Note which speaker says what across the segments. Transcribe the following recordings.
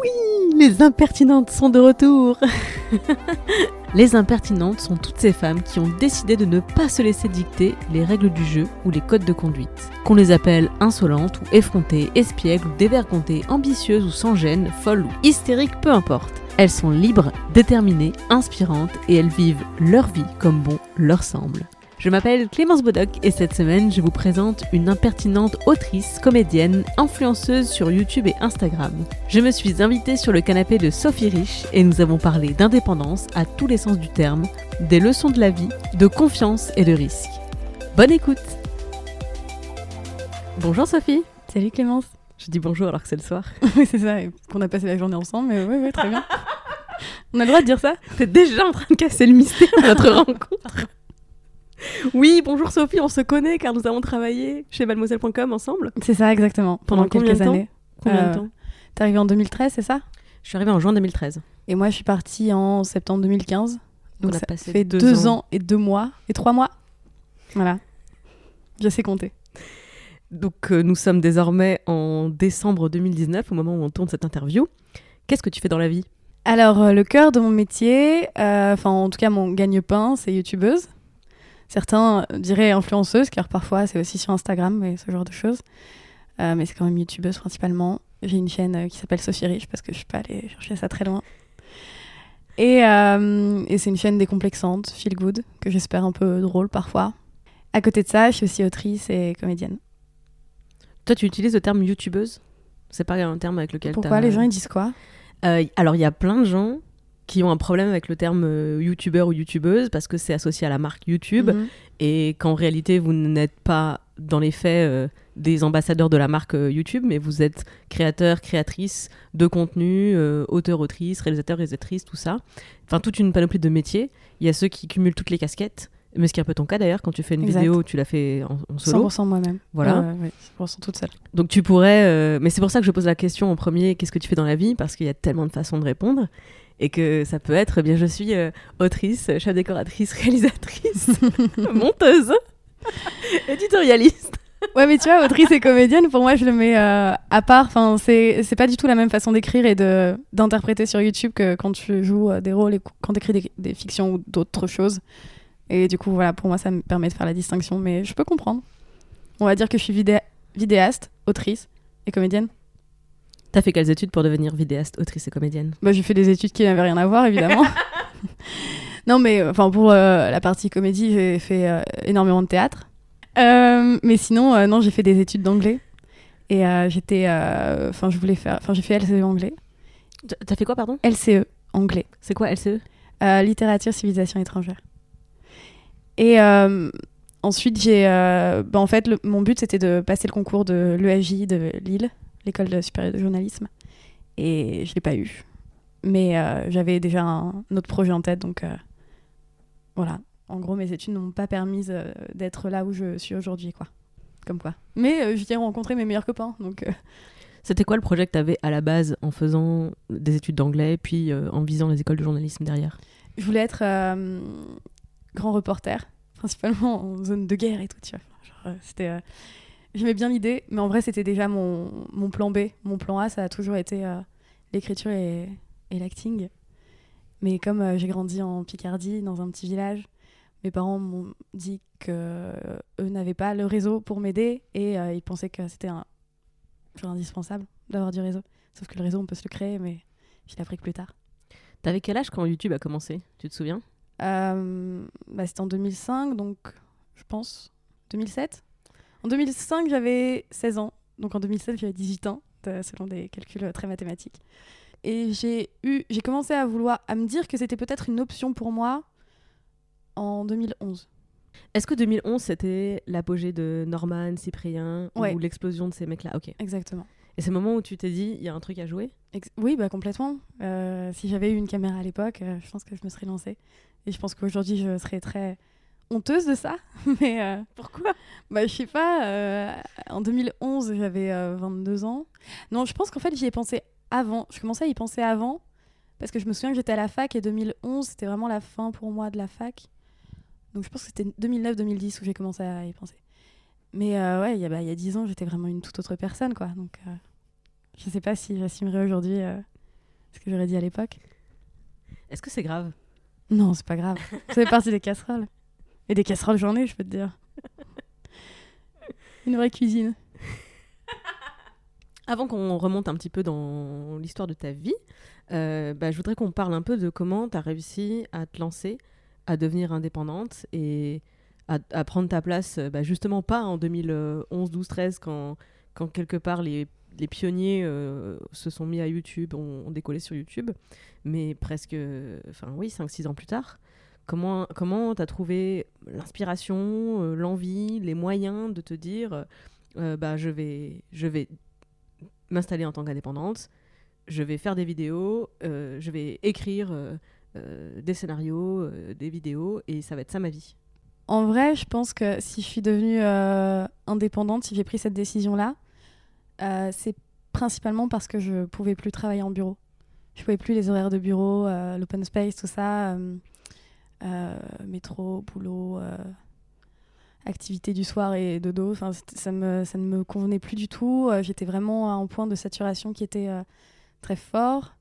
Speaker 1: Oui, les impertinentes sont de retour. les impertinentes sont toutes ces femmes qui ont décidé de ne pas se laisser dicter les règles du jeu ou les codes de conduite. Qu'on les appelle insolentes ou effrontées, espiègles ou dévergondées, ambitieuses ou sans gêne, folles ou hystériques, peu importe. Elles sont libres, déterminées, inspirantes et elles vivent leur vie comme bon leur semble. Je m'appelle Clémence Bodoc et cette semaine, je vous présente une impertinente autrice, comédienne, influenceuse sur YouTube et Instagram. Je me suis invitée sur le canapé de Sophie Rich et nous avons parlé d'indépendance à tous les sens du terme, des leçons de la vie, de confiance et de risque. Bonne écoute Bonjour Sophie
Speaker 2: Salut Clémence.
Speaker 1: Je dis bonjour alors que c'est le soir.
Speaker 2: oui, c'est ça, qu'on a passé la journée ensemble, mais oui, oui, très bien. On a le droit de dire ça?
Speaker 1: T'es déjà en train de casser le mystère de notre rencontre Oui, bonjour Sophie, on se connaît car nous avons travaillé chez mademoiselle.com ensemble.
Speaker 2: C'est ça, exactement, pendant, quelques
Speaker 1: de temps
Speaker 2: années.
Speaker 1: Combien
Speaker 2: Euh,
Speaker 1: de temps
Speaker 2: T'es arrivée en 2013, c'est ça?
Speaker 1: Je suis arrivée en juin 2013.
Speaker 2: Et moi, je suis partie en septembre 2015. Donc
Speaker 1: On a
Speaker 2: ça
Speaker 1: passé
Speaker 2: fait
Speaker 1: deux
Speaker 2: deux,
Speaker 1: ans.
Speaker 2: ans. et deux mois, et trois mois. Voilà. Je sais compter.
Speaker 1: Donc euh, nous sommes désormais en décembre 2019 au moment où on tourne cette interview. Qu'est-ce que tu fais dans la vie?
Speaker 2: Alors, euh, le cœur de mon métier, euh, enfin, en tout cas, mon gagne-pain, c'est youtubeuse. Certains euh, diraient influenceuse, car parfois, c'est aussi sur Instagram et ce genre de choses. Euh, mais c'est quand même youtubeuse principalement. J'ai une chaîne euh, qui s'appelle Sophie Rich, parce que je suis pas allée chercher ça très loin. Et, euh, et c'est une chaîne décomplexante, feel good, que j'espère un peu drôle parfois. À côté de ça, je suis aussi autrice et comédienne.
Speaker 1: Toi, tu utilises le terme youtubeuse? C'est pas un terme avec lequel
Speaker 2: Pourquoi les gens ils disent quoi?
Speaker 1: Euh, alors, il y a plein de gens qui ont un problème avec le terme euh, youtubeur ou youtubeuse parce que c'est associé à la marque YouTube
Speaker 2: Mhm.
Speaker 1: et qu'en réalité, vous n'êtes pas dans les faits euh, des ambassadeurs de la marque euh, YouTube, mais vous êtes créateur, créatrice de contenu, euh, auteur, autrice, réalisateur, réalisatrice, tout ça. Enfin, toute une panoplie de métiers. Il y a ceux qui cumulent toutes les casquettes, mais ce qui est un peu ton cas d'ailleurs, quand tu fais une
Speaker 2: Exact.
Speaker 1: vidéo, tu l'as fait en, en solo.
Speaker 2: 100% moi-même.
Speaker 1: Voilà.
Speaker 2: Ouais, ouais, ouais, 100% toute seule.
Speaker 1: Donc tu pourrais, mais c'est pour ça que je pose la question en premier, qu'est-ce que tu fais dans la vie? Parce qu'il y a tellement de façons de répondre et que ça peut être, eh bien je suis euh, autrice, chef décoratrice, réalisatrice, monteuse, éditorialiste.
Speaker 2: Ouais, mais tu vois, autrice et comédienne, pour moi, je le mets euh, à part. Enfin, c'est c'est pas du tout la même façon d'écrire et de d'interpréter sur YouTube que quand tu joues euh, des rôles et quand tu écris des, des fictions ou d'autres choses. Et du coup, voilà, pour moi, ça me permet de faire la distinction, mais je peux comprendre. On va dire que je suis vidé- vidéaste, autrice et comédienne.
Speaker 1: T'as fait quelles études pour devenir vidéaste, autrice et comédienne
Speaker 2: Bah, j'ai fait des études qui n'avaient rien à voir, évidemment. non, mais enfin, pour euh, la partie comédie, j'ai fait euh, énormément de théâtre. Euh, mais sinon, euh, non, j'ai fait des études d'anglais. Et euh, j'étais. euh, Enfin, je voulais faire. Enfin, j'ai fait LCE anglais.
Speaker 1: T'as fait quoi, pardon?
Speaker 2: LCE anglais.
Speaker 1: C'est quoi LCE
Speaker 2: Euh, littérature, civilisation étrangère. Et euh, ensuite, j'ai. euh, bah, en fait, le- mon but, c'était de passer le concours de l'EAJ de Lille, l'école de- supérieure de journalisme. Et je l'ai pas eu. Mais euh, j'avais déjà un, autre projet en tête, donc euh, voilà. En gros, mes études n'ont pas permis euh, d'être là où je suis aujourd'hui, quoi. Comme quoi. Mais je viens rencontrer mes meilleurs copains, donc.
Speaker 1: C'était quoi le projet que t'avais à la base en faisant des études d'anglais puis en visant les écoles de journalisme derrière?
Speaker 2: Je voulais être grand reporter, principalement en zone de guerre et tout, tu vois. Genre, c'était, J'aimais bien l'idée, mais en vrai, c'était déjà mon, mon plan B. Mon plan A, ça a toujours été euh, l'écriture et, et l'acting. Mais comme euh, j'ai grandi en Picardie, dans un petit village, mes parents m'ont dit que euh, eux n'avaient pas le réseau pour m'aider et euh, ils pensaient que c'était un, genre indispensable d'avoir du réseau. Sauf que le réseau, on peut se le créer, mais je l'ai appris que plus tard.
Speaker 1: T'avais quel âge quand YouTube a commencé? Tu te souviens?
Speaker 2: Bah, c'était en 2005, donc je pense 2007. En 2005, j'avais 16 ans, donc en 2007, j'avais 18 ans, selon des calculs euh, très mathématiques. Et j'ai eu, j'ai commencé à vouloir, à me dire que c'était peut-être une option pour moi en 2011.
Speaker 1: Est-ce que 2011 c'était l'apogée de Norman, Cyprien
Speaker 2: Ouais.
Speaker 1: ou l'explosion de ces mecs-là? Ok.
Speaker 2: Exactement.
Speaker 1: Et c'est le moment où tu t'es dit, il y a un truc à jouer?
Speaker 2: Ex- oui, bah complètement. Euh, si j'avais eu une caméra à l'époque, euh, je pense que je me serais lancée. Et je pense qu'aujourd'hui, je serais très honteuse de ça. Mais euh,
Speaker 1: Pourquoi?
Speaker 2: bah, je sais pas. euh, en 2011, j'avais euh, 22 ans. Non, je pense qu'en fait, j'y ai pensé avant. Je commençais à y penser avant. Parce que je me souviens que j'étais à la fac et 2011, c'était vraiment la fin pour moi de la fac. Donc je pense que c'était 2009-2010 où j'ai commencé à y penser. Mais euh, ouais, il y, a, bah, il y a 10 ans, j'étais vraiment une toute autre personne, quoi. Donc euh, je sais pas si j'assumerais aujourd'hui euh, ce que j'aurais dit à l'époque.
Speaker 1: Est-ce que c'est grave?
Speaker 2: Non, c'est pas grave. Ça fait partie des casseroles. Et des casseroles, j'en je peux te dire. Une vraie cuisine.
Speaker 1: Avant qu'on remonte un petit peu dans l'histoire de ta vie, euh, bah, je voudrais qu'on parle un peu de comment tu as réussi à te lancer, à devenir indépendante et à, à prendre ta place, euh, bah, justement pas en 2011, 12, 13, quand, quand quelque part les, les pionniers euh, se sont mis à YouTube, ont, ont décollé sur YouTube, mais presque, enfin oui, 5-6 ans plus tard. Comment comment tu as trouvé l'inspiration, euh, l'envie, les moyens de te dire, euh, bah, je vais, je vais m'installer en tant qu'indépendante, je vais faire des vidéos, euh, je vais écrire des scénarios, des vidéos, et ça va être ça ma vie.
Speaker 2: En vrai, je pense que si je suis devenue indépendante, si j'ai pris cette décision-là, euh, c'est principalement parce que je pouvais plus travailler en bureau. Je pouvais plus les horaires de bureau, l'open space, tout ça, métro, boulot, euh, activité du soir et dodo. Enfin, ça, me, ça ne me convenait plus du tout. Euh, J'étais vraiment à un point de saturation qui était euh, très fort.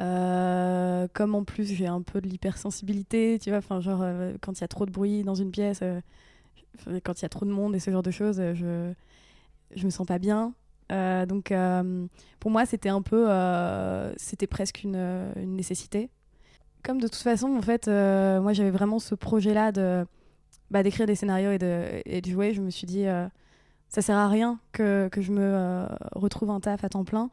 Speaker 2: Euh, comme en plus j'ai un peu de l'hypersensibilité, tu vois, enfin genre euh, quand il y a trop de bruit dans une pièce, euh, quand il y a trop de monde et ce genre de choses, euh, je je me sens pas bien. Euh, donc euh, pour moi c'était un peu, euh, c'était presque euh, une nécessité. Comme de toute façon en fait, euh, moi j'avais vraiment ce projet là de bah, d'écrire des scénarios et de, et jouer. Je me suis dit euh, ça sert à rien que, que je me euh, retrouve un taf à temps plein.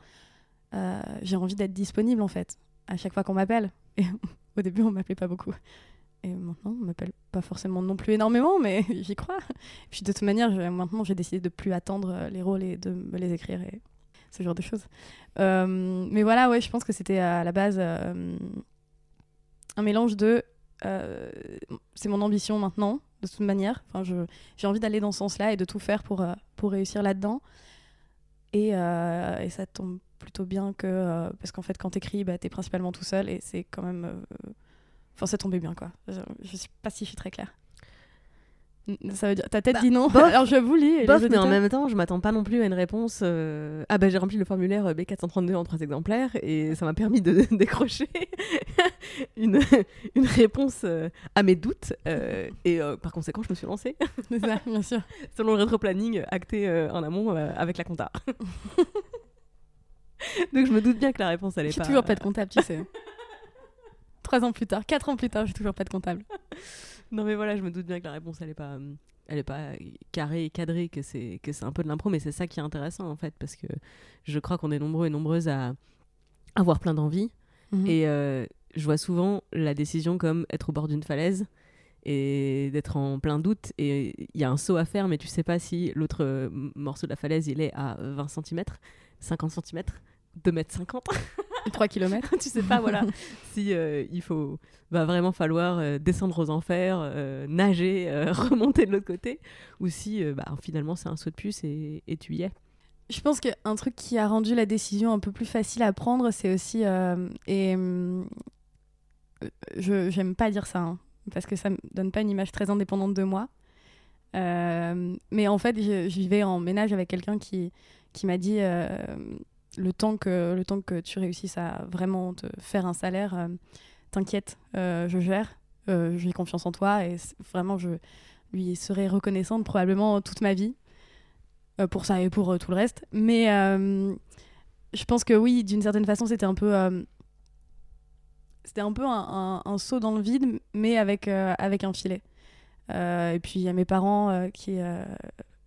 Speaker 2: Euh, j'ai envie d'être disponible en fait à chaque fois qu'on m'appelle. Et au début, on m'appelait pas beaucoup. Et maintenant, on m'appelle pas forcément non plus énormément, mais j'y crois. Puis de toute manière, maintenant, j'ai décidé de plus attendre les rôles et de me les écrire et ce genre de choses. Mais voilà, ouais, je pense que c'était à la base un mélange de. euh, c'est mon ambition maintenant, de toute manière. Enfin, j'ai envie d'aller dans ce sens-là et de tout faire pour, euh, pour réussir là-dedans. Et, euh, et ça tombe plutôt bien que. parce qu'en fait, quand t'écris, bah, t'es principalement tout seul et c'est quand même. Enfin, ça tombait bien, quoi. Je, je sais pas si je suis très claire. Ça veut dire. Ta tête
Speaker 1: Bah,
Speaker 2: dit non.
Speaker 1: bof.
Speaker 2: Alors je vous lis.
Speaker 1: Bof, mais en même temps, je m'attends pas non plus à une réponse. euh, Ah bah j'ai rempli le formulaire euh, B432 en trois exemplaires et ça m'a permis de décrocher une, une réponse euh, à mes doutes. euh, et par conséquent, je me suis lancée
Speaker 2: C'est ça, bien sûr.
Speaker 1: selon le rétroplanning acté en amont avec la compta. Donc je me doute bien que la réponse elle est
Speaker 2: J'ai
Speaker 1: pas.
Speaker 2: toujours pas de comptable, tu sais. Trois ans plus tard, quatre ans plus tard, j'ai toujours pas de comptable.
Speaker 1: Non mais voilà, je me doute bien que la réponse elle est pas euh, elle est pas carrée et cadrée que c'est que c'est un peu de l'impro mais c'est ça qui est intéressant en fait parce que je crois qu'on est nombreux et nombreuses à avoir plein d'envie
Speaker 2: Mhm.
Speaker 1: et euh, je vois souvent la décision comme être au bord d'une falaise et d'être en plein doute. Et il y a un saut à faire mais tu sais pas si l'autre euh, morceau de la falaise il est à 20 cm, 50 cm, 2 mètres 50
Speaker 2: 3 km.
Speaker 1: tu sais pas voilà si euh, il faut va vraiment falloir euh, descendre aux enfers euh, nager remonter de l'autre côté ou si bah, finalement c'est un saut de puce et, et tu y es
Speaker 2: Je pense qu'un truc qui a rendu la décision un peu plus facile à prendre, c'est aussi. et je j'aime pas dire ça, hein, parce que ça me donne pas une image très indépendante de moi. Mais en fait, je, je vivais en ménage avec quelqu'un qui, qui m'a dit le, temps que, le temps que tu réussisses à vraiment te faire un salaire, euh, t'inquiète, euh, je gère, euh, j'ai confiance en toi et vraiment, je lui serai reconnaissante probablement toute ma vie euh, pour ça et pour tout le reste. Mais je pense que oui, d'une certaine façon, c'était un peu. c'était un peu un, saut dans le vide, mais avec, avec un filet. Et puis il y a mes parents qui,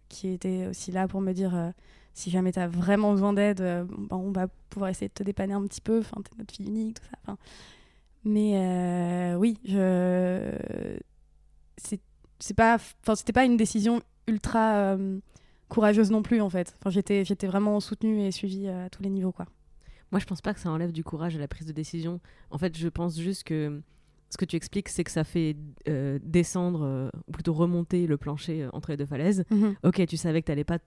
Speaker 2: qui étaient aussi là pour me dire si jamais tu as vraiment besoin d'aide, euh, bon, on va pouvoir essayer de te dépanner un petit peu. Enfin, t'es notre fille unique, tout ça. Enfin, mais euh, oui, je... c'est pas, enfin, c'était pas une décision ultra euh, courageuse non plus en fait. Enfin, j'étais, j'étais vraiment soutenue et suivie à tous les niveaux quoi.
Speaker 1: Moi, je pense pas que ça enlève du courage à la prise de décision. En fait, je pense juste que ce que tu expliques, c'est que ça fait euh, descendre, ou plutôt remonter le plancher entre les deux falaises.
Speaker 2: Mhm.
Speaker 1: Ok, tu savais que t'allais pas,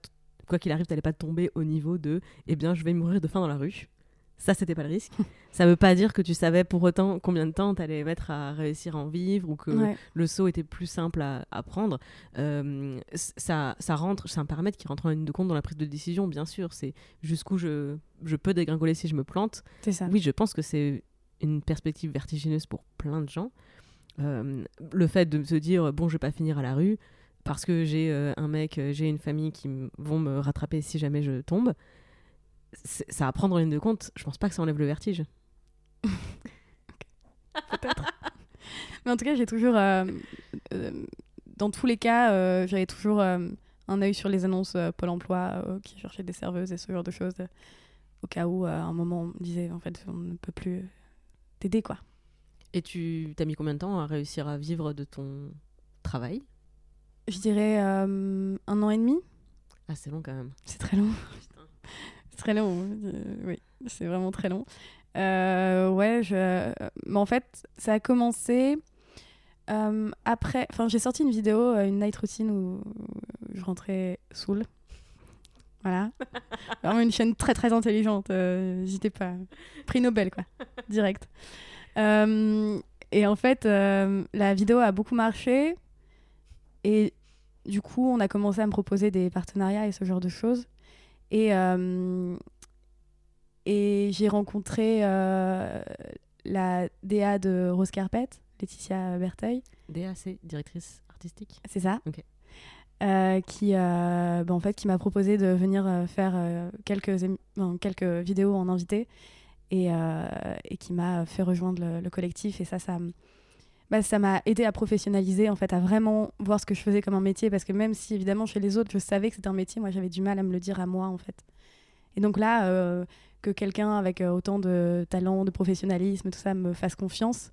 Speaker 1: quoi qu'il arrive, t'allais pas tomber au niveau de, eh bien, je vais mourir de faim dans la rue. Ça, c'était pas le risque. ça veut pas dire que tu savais pour autant combien de temps t'allais mettre à réussir à en vivre ou que
Speaker 2: Ouais.
Speaker 1: le saut était plus simple à, à prendre. Euh, ça, ça rentre, c'est un paramètre qui rentre en ligne de compte dans la prise de décision, bien sûr. C'est jusqu'où je, je peux dégringoler si je me plante.
Speaker 2: C'est ça.
Speaker 1: Oui, je pense que c'est une perspective vertigineuse pour plein de gens. Euh, le fait de se dire bon, je vais pas finir à la rue parce que j'ai euh, un mec, euh, j'ai une famille qui vont me rattraper si jamais je tombe. Ça à prendre en ligne de compte. Je pense pas que ça enlève le vertige.
Speaker 2: Mais en tout cas, j'ai toujours, euh, euh, dans tous les cas, euh, j'avais toujours euh, un œil sur les annonces euh, Pôle Emploi euh, qui cherchaient des serveuses et ce genre de choses, euh, au cas où, euh, à un moment, on me disait en fait, on ne peut plus t'aider quoi.
Speaker 1: Et tu t'as mis combien de temps à réussir à vivre de ton travail?
Speaker 2: Je dirais euh, un an et demi.
Speaker 1: Ah, c'est long quand même.
Speaker 2: C'est très long. c'est très long. euh, oui, c'est vraiment très long. Euh, ouais, je... mais en fait, ça a commencé euh, après. Enfin, j'ai sorti une vidéo, une night routine où je rentrais saoul. Voilà. Vraiment une chaîne très très intelligente. N'hésitez pas. Prix Nobel, quoi. Direct. Et en fait, la vidéo a beaucoup marché. Et du coup, on a commencé à me proposer des partenariats et ce genre de choses. Et, euh, et j'ai rencontré euh, la DA de Rose Carpet, Laetitia Berteuil,
Speaker 1: DAC, directrice artistique.
Speaker 2: c'est ça
Speaker 1: Ok.
Speaker 2: Euh, qui, euh, bah, en fait, qui m'a proposé de venir euh, faire quelques, émi- enfin, quelques vidéos en invité et, et qui m'a fait rejoindre le, le collectif. Et ça, ça, bah, ça m'a aidé à professionnaliser, en fait, à vraiment voir ce que je faisais comme un métier. Parce que même si, évidemment, chez les autres, je savais que c'était un métier, moi, j'avais du mal à me le dire à moi, en fait. Et donc là, euh, que quelqu'un avec euh, autant de talent, de professionnalisme, tout ça, me fasse confiance,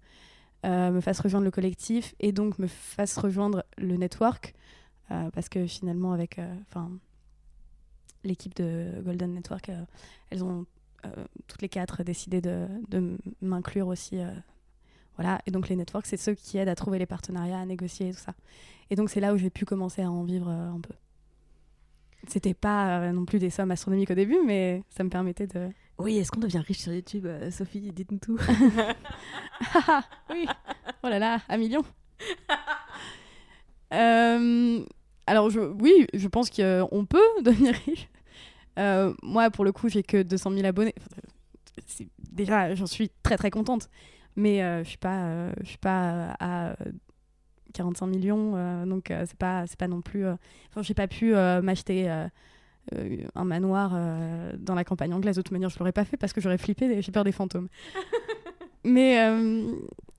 Speaker 2: euh, me fasse rejoindre le collectif et donc me fasse rejoindre le network. parce que finalement, avec l'équipe de Golden Network, elles ont toutes les quatre décidé de, de m'inclure aussi. Voilà. Et donc les networks, c'est ceux qui aident à trouver les partenariats, à négocier et tout ça. Et donc c'est là où j'ai pu commencer à en vivre euh, un peu. C'était pas euh, non plus des sommes astronomiques au début, mais ça me permettait de.
Speaker 1: Oui, est-ce qu'on devient riche sur YouTube euh, Sophie, dites-nous tout.
Speaker 2: oui. Oh là là, un million. Euh, alors, je, oui, je pense qu'on peut devenir riche. Euh, moi, pour le coup, j'ai que 200 000 abonnés. Enfin, déjà, j'en suis très très contente. Mais euh, je suis pas, euh, je suis pas à euh, 45 millions, donc c'est pas, c'est pas non plus. Enfin, j'ai pas pu m'acheter un manoir dans la campagne anglaise. De toute manière, je l'aurais pas fait parce que j'aurais flippé. J'ai peur des fantômes. mais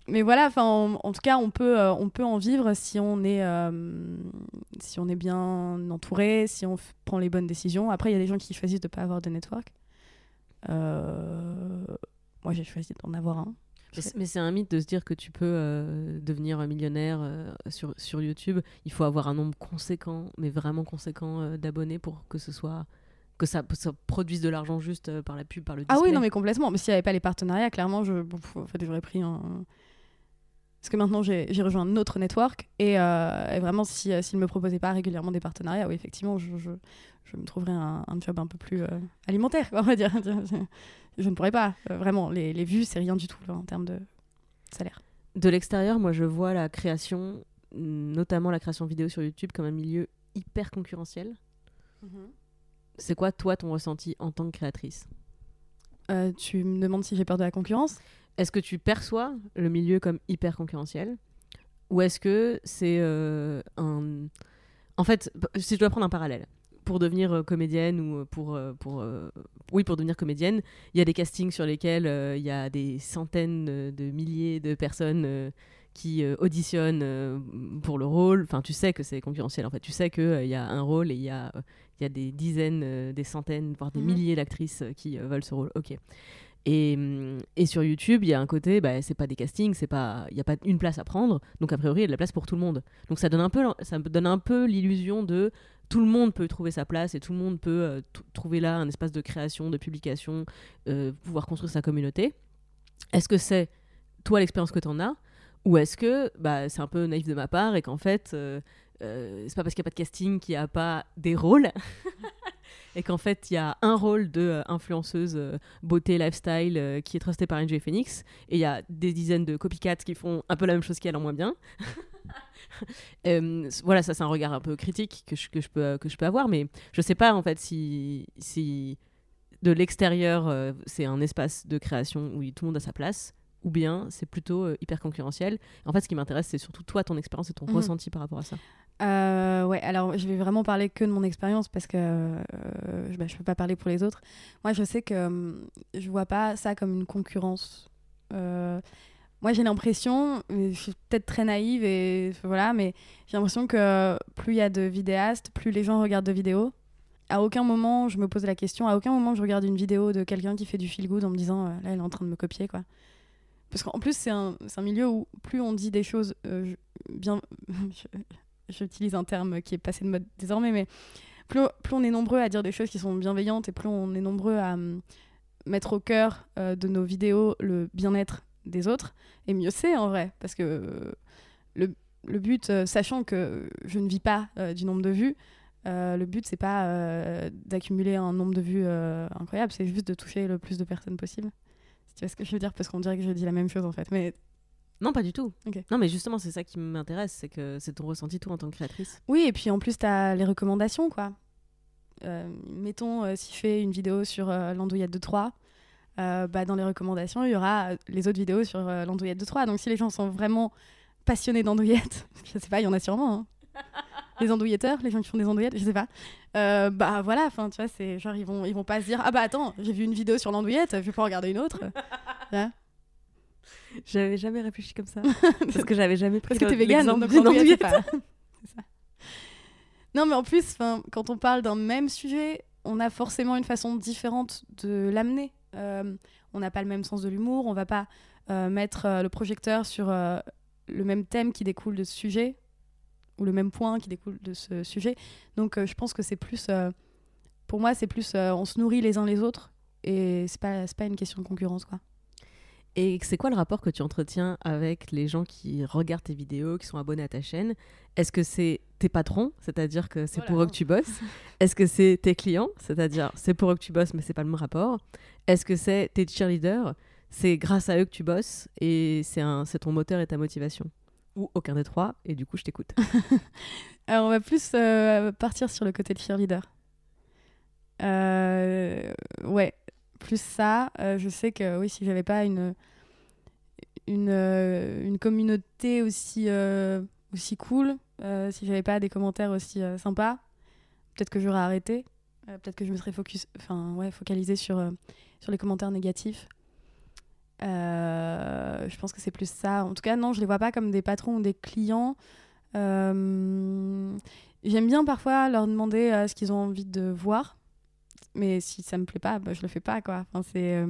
Speaker 2: mais voilà, enfin, en, en tout cas, on peut, on peut en vivre si on est, si on est bien entouré, si on prend les bonnes décisions. Après, il y a des gens qui choisissent de pas avoir de network. Euh, moi, j'ai choisi d'en avoir un.
Speaker 1: Mais c'est- un mythe de se dire que tu peux euh, devenir millionnaire euh, sur, sur YouTube. Il faut avoir un nombre conséquent, mais vraiment conséquent euh, d'abonnés pour que ce soit que ça, ça produise de l'argent juste euh, par la pub, par le display.
Speaker 2: Ah oui, non, mais complètement. Mais s'il n'y avait pas les partenariats, clairement, je, bon, pff, en fait, j'aurais pris un. Parce que maintenant, j'ai rejoint un autre network. Et, euh, et vraiment, si, euh, s'ils ne me proposaient pas régulièrement des partenariats, oui, effectivement, je, je, je me trouverais un, un job un peu plus euh, alimentaire, quoi, on va dire. Je ne pourrais pas. Euh, vraiment, les, les vues, c'est rien du tout là, en termes de salaire.
Speaker 1: De l'extérieur, moi, je vois la création, notamment la création vidéo sur YouTube, comme un milieu hyper concurrentiel. C'est quoi, toi, ton ressenti en tant que créatrice?
Speaker 2: Euh, tu me demandes si j'ai peur de la concurrence?
Speaker 1: Est-ce que tu perçois le milieu comme hyper concurrentiel Ou est-ce que c'est euh, un... En fait, si je dois prendre un parallèle, pour devenir euh, comédienne ou euh, pour... pour Oui, pour devenir comédienne, il y a des castings sur lesquels il y a des centaines de milliers de personnes qui auditionnent pour le rôle. Enfin, tu sais que c'est concurrentiel, en fait. Tu sais qu'il y a un rôle et il y a, il y a des dizaines, des centaines, voire des
Speaker 2: Mhm.
Speaker 1: milliers d'actrices qui veulent ce rôle. Ok. Et, hum, et sur YouTube, il y a un côté, bah, c'est pas des castings, c'est pas, il y a pas une place à prendre, donc a priori il y a de la place pour tout le monde. Donc ça donne un peu, ça donne un peu l'illusion de tout le monde peut trouver sa place et tout le monde peut euh, trouver là un espace de création, de publication, euh, pouvoir construire sa communauté. Est-ce que c'est toi l'expérience que tu en as? Ou est-ce que bah, c'est un peu naïf de ma part et qu'en fait euh, euh, c'est pas parce qu'il n'y a pas de casting qu'il n'y a pas des rôles? et qu'en fait il y a un rôle de euh, influenceuse euh, beauté lifestyle euh, qui est trustée par NJ Phoenix et il y a des dizaines de copycats qui font un peu la même chose qu'elle en moins bien. Voilà, ça c'est un regard un peu critique que je, peux, que je peux avoir, mais je sais pas en fait si, si de l'extérieur c'est un espace de création où tout le monde a sa place ou bien c'est plutôt euh, hyper concurrentiel. En fait, ce qui m'intéresse, c'est surtout toi, ton expérience et ton
Speaker 2: Mhm.
Speaker 1: ressenti par rapport à ça.
Speaker 2: Euh, ouais, alors je vais vraiment parler que de mon expérience parce que euh, je- bah, je peux pas parler pour les autres. Moi, je sais que je vois pas ça comme une concurrence. Euh, moi, j'ai l'impression, je suis peut-être très naïve et voilà, mais j'ai l'impression que plus il y a de vidéastes, plus les gens regardent de vidéos. À aucun moment, je me pose la question, à aucun moment, je regarde une vidéo de quelqu'un qui fait du feel good en me disant, euh, là, elle est en train de me copier, quoi. Parce qu'en plus, c'est un, un milieu où plus on dit des choses euh, bien. J'utilise un terme qui est passé de mode désormais, mais plus, plus on est nombreux à dire des choses qui sont bienveillantes et plus on est nombreux à hum, mettre au cœur euh, de nos vidéos le bien-être des autres, et mieux c'est en vrai, parce que le, le but, euh, sachant que je ne vis pas du nombre de vues, le but c'est pas d'accumuler un nombre de vues incroyable, c'est juste de toucher le plus de personnes possible. Si tu vois ce que je veux dire, parce qu'on dirait que je dis la même chose en fait, mais
Speaker 1: Non, pas du tout. Non, mais justement, c'est ça qui m'intéresse, c'est que c'est ton ressenti toi en tant que créatrice.
Speaker 2: Oui, et puis en plus, tu as les recommandations, quoi. Euh, mettons, euh, si je fais une vidéo sur euh, l'andouillette de Troyes, euh, bah, dans les recommandations, il y aura euh, les autres vidéos sur l'andouillette de Troyes. Donc si les gens sont vraiment passionnés d'andouillettes, je sais pas, il y en a sûrement. hein. Les andouilletteurs, les gens qui font des andouillettes, je sais pas. Euh, bah voilà, enfin tu vois, c'est genre ils vont ils vont pas se dire ah bah attends, j'ai vu une vidéo sur l'andouillette, je vais pas regarder une autre.
Speaker 1: J'avais jamais réfléchi comme ça. parce que j'avais jamais pris
Speaker 2: Parce que t'es
Speaker 1: l'exemple
Speaker 2: donc
Speaker 1: andouillette.
Speaker 2: pas- ça. Non, mais en plus, quand on parle d'un même sujet, on a forcément une façon différente de l'amener. Euh, on n'a pas le même sens de l'humour, on va pas euh, mettre le projecteur sur le même thème qui découle de ce sujet ou le même point qui découle de ce sujet. Donc, euh, je pense que c'est plus, euh, pour moi, c'est plus, euh, on se nourrit les uns les autres et c'est pas, c'est pas une question de concurrence, quoi.
Speaker 1: Et c'est quoi le rapport que tu entretiens avec les gens qui regardent tes vidéos, qui sont abonnés à ta chaîne? Est-ce que c'est tes patrons, c'est-à-dire que c'est
Speaker 2: Oh
Speaker 1: pour eux que tu bosses? Est-ce que c'est tes clients, c'est-à-dire c'est pour eux que tu bosses mais c'est pas le même rapport? Est-ce que c'est tes cheerleaders C'est grâce à eux que tu bosses et c'est un- c'est ton moteur et ta motivation? Ou aucun des trois et du coup je t'écoute.
Speaker 2: Alors, on va plus euh, partir sur le côté de cheerleader. Euh, ouais, plus ça. euh, je sais que oui, si j'avais pas une, une, une communauté aussi, aussi cool, si j'avais pas des commentaires aussi sympas, peut-être que j'aurais arrêté. Peut-être que je me serais focus, ouais, focalisée sur, sur les commentaires négatifs. Euh, je pense que c'est plus ça. En tout cas, non, je les vois pas comme des patrons ou des clients. Euh, J'aime bien parfois leur demander euh, ce qu'ils ont envie de voir, mais si ça me plaît pas, bah, je le fais pas quoi. Enfin, c'est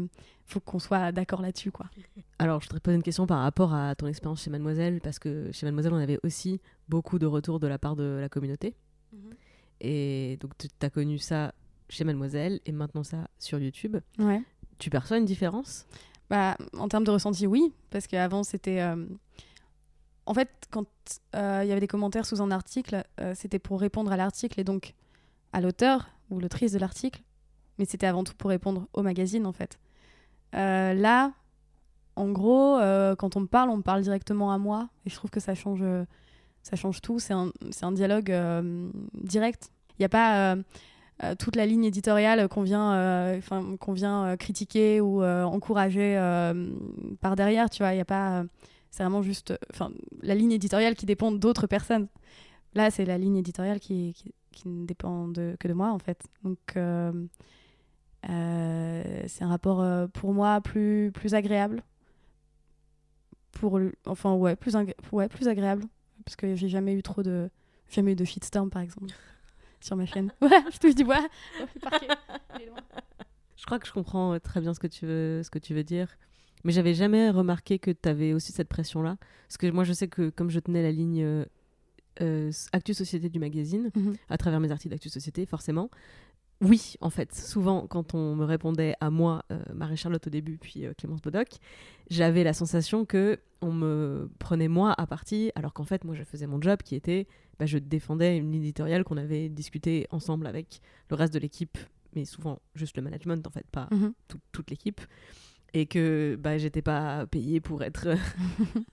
Speaker 2: faut qu'on soit d'accord là-dessus quoi.
Speaker 1: Alors, je voudrais poser une question par rapport à ton expérience chez Mademoiselle, parce que chez Mademoiselle, on avait aussi beaucoup de retours de la part de la communauté. Et donc, tu as connu ça chez Mademoiselle et maintenant ça sur YouTube.
Speaker 2: Ouais.
Speaker 1: Tu perçois une différence?
Speaker 2: Bah, en termes de ressenti, oui, parce qu'avant c'était. euh, En fait, quand euh, il y avait des commentaires sous un article, euh, c'était pour répondre à l'article et donc à l'auteur ou l'autrice de l'article, mais c'était avant tout pour répondre au magazine en fait. Là, en gros, quand on me parle, on me parle directement à moi et je trouve que ça change, ça change tout. C'est un, un dialogue direct. Il n'y a pas euh, toute la ligne éditoriale qu'on vient, euh, qu'on vient euh, critiquer ou encourager par derrière, tu vois. Il y a pas, c'est vraiment juste, la ligne éditoriale qui dépend d'autres personnes. Là, c'est la ligne éditoriale qui, ne dépend que de moi, en fait. Donc, c'est un rapport pour moi plus, plus agréable. Pour, enfin, ouais, plus, ouais, plus agréable. Parce que j'ai jamais eu trop de, jamais eu de shitstorm, par exemple, sur ma chaîne. Voilà, je touche du bois. Oh, le parquet, il est loin.
Speaker 1: Je crois que je comprends très bien ce que tu veux, ce que tu veux dire. Mais j'avais jamais remarqué que tu avais aussi cette pression-là. Parce que moi, je sais que comme je tenais la ligne euh, euh, Actu Société du magazine,
Speaker 2: Mhm.
Speaker 1: à travers mes articles d'Actu Société, forcément, oui, en fait, souvent, quand on me répondait à moi, euh, Marie-Charlotte au début, puis euh, Clémence Bodoc, j'avais la sensation que on me prenait moi à partie, alors qu'en fait, moi, je faisais mon job qui était, bah, je défendais une ligne éditoriale qu'on avait discutée ensemble avec le reste de l'équipe, mais souvent juste le management, en fait, pas
Speaker 2: Mhm.
Speaker 1: tout- toute l'équipe. Et que bah, j'étais pas payée pour être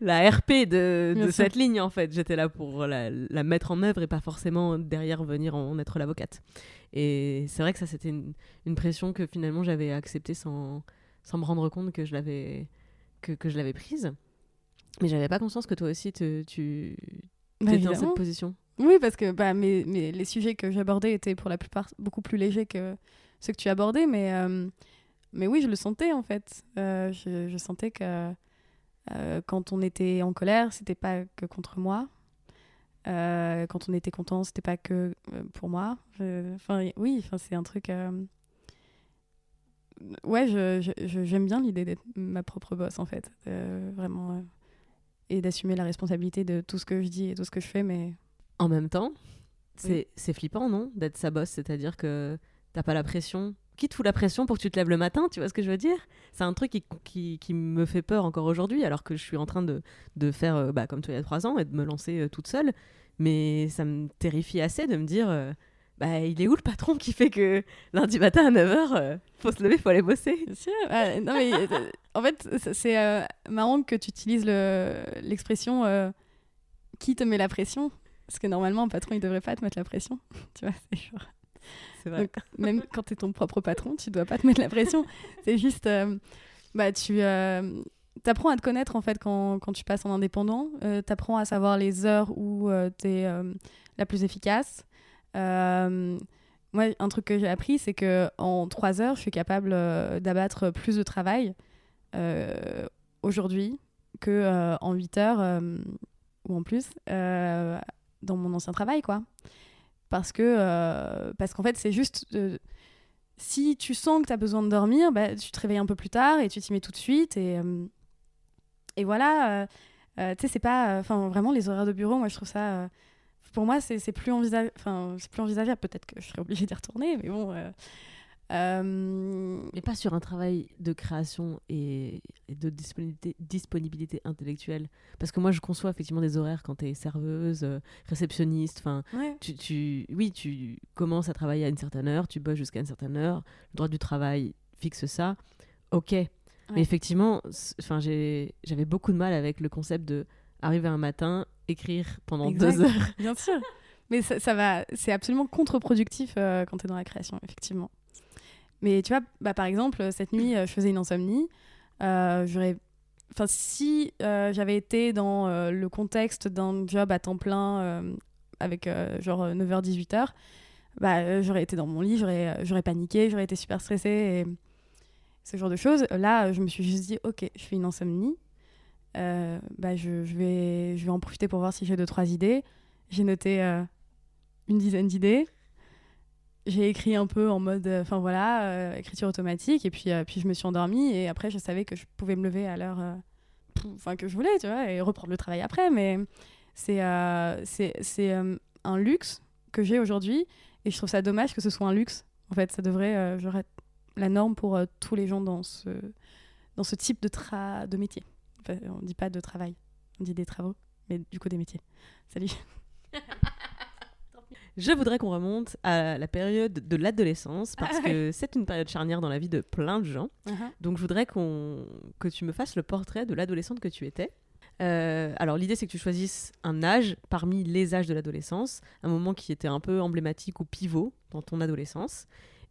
Speaker 1: la RP de, cette ligne en fait. J'étais là pour la, la mettre en œuvre et pas forcément derrière venir en être l'avocate. Et c'est vrai que ça c'était une, une pression que finalement j'avais acceptée sans, sans me rendre compte que je l'avais que, que je l'avais prise. Mais j'avais pas conscience que toi aussi te- tu
Speaker 2: Bah,
Speaker 1: étais dans cette position
Speaker 2: Oui, parce que bah, mes, mes- les sujets que j'abordais étaient pour la plupart beaucoup plus légers que ceux que tu abordais, mais, euh, mais oui, je le sentais en fait. Euh, je, je sentais que euh, quand on était en colère, c'était pas que contre moi. Quand on était content, c'était pas que pour moi. Je- Enfin, oui, enfin, c'est un truc. Ouais, je- je- je- j'aime bien l'idée d'être ma propre boss en fait. Euh, vraiment. Et d'assumer la responsabilité de tout ce que je dis et tout ce que je fais, mais
Speaker 1: En même temps, c'est c'est flippant, non D'être sa boss, c'est-à-dire que t'as pas la pression. Qui te fout la pression pour que tu te lèves le matin Tu vois ce que je veux dire? C'est un truc qui, qui, qui me fait peur encore aujourd'hui, alors que je suis en train de, de faire euh, bah, comme toi il y a trois ans et de me lancer euh, toute seule. Mais ça me terrifie assez de me dire euh, bah, il est où le patron qui fait que lundi matin à 9h, faut se lever, faut aller bosser?
Speaker 2: Ah, non, mais euh, en fait, c'est- euh, marrant que tu utilises le- l'expression euh, qui te met la pression. Parce que normalement, un patron, il devrait pas te mettre la pression. tu vois, c'est genre. Donc, même quand tu es ton propre patron, tu dois pas te mettre la pression. C'est juste. euh, bah, tu. apprends à te connaître en fait quand, quand tu passes en indépendant. tu apprends à savoir les heures où tu es la plus efficace. Euh, moi, un truc que j'ai appris, c'est que en trois heures, je suis capable euh, d'abattre plus de travail euh, aujourd'hui que en 8 heures ou en plus dans mon ancien travail, quoi. Parce que parce qu'en fait, c'est juste si tu sens que tu as besoin de dormir, bah, tu te réveilles un peu plus tard et tu t'y mets tout de suite et et voilà. tu sais, c'est pas enfin vraiment les horaires de bureau. Moi, je trouve ça pour moi, c'est c'est plus, envisage... enfin, c'est plus envisageable. Peut-être que je serais obligée d'y retourner, mais bon. euh, euh,
Speaker 1: Mais pas sur un travail de création et, et de disponibilité, disponibilité intellectuelle. Parce que moi, je conçois effectivement des horaires quand tu es serveuse, euh, réceptionniste. Enfin,
Speaker 2: ouais.
Speaker 1: tu, tu, oui, tu commences à travailler à une certaine heure, tu bosses jusqu'à une certaine heure. Le droit du travail fixe ça. Ok. Mais effectivement, j'avais beaucoup de mal avec le concept de arriver un matin, écrire pendant
Speaker 2: Exact.
Speaker 1: deux heures.
Speaker 2: Bien sûr. Mais ça, ça va, c'est absolument contre-productif euh, quand tu es dans la création, effectivement. Mais tu vois, bah, par exemple, cette nuit, euh, je faisais une insomnie. Euh, j'aurais... Enfin, si j'avais été dans le contexte d'un job à temps plein avec genre 9h-18h, bah, j'aurais été dans mon lit, j'aurais, j'aurais paniqué, j'aurais été super stressée et ce genre de choses. Là, je me suis juste dit, ok, je fais une insomnie. Euh, bah, je, vais, je vais en profiter pour voir si j'ai deux, trois idées. J'ai noté euh, une dizaine d'idées. J'ai écrit un peu en mode, euh, enfin voilà, écriture automatique. Et puis, puis je me suis endormie. Et après, je savais que je pouvais me lever à l'heure enfin, que je voulais, tu vois, et reprendre le travail après. Mais c'est c'est un luxe que j'ai aujourd'hui. Et je trouve ça dommage que ce soit un luxe. En fait, ça devrait être la norme pour tous les gens dans ce, dans ce type de, tra de métier. On dit pas de travail, on dit des travaux, mais du coup des métiers. Salut.
Speaker 1: Je voudrais qu'on remonte à la période de l'adolescence parce
Speaker 2: Ah ouais.
Speaker 1: que c'est une période charnière dans la vie de plein de gens. Donc je voudrais qu'on que tu me fasses le portrait de l'adolescente que tu étais. Euh, alors l'idée c'est que tu choisisses un âge parmi les âges de l'adolescence, un moment qui était un peu emblématique ou pivot dans ton adolescence,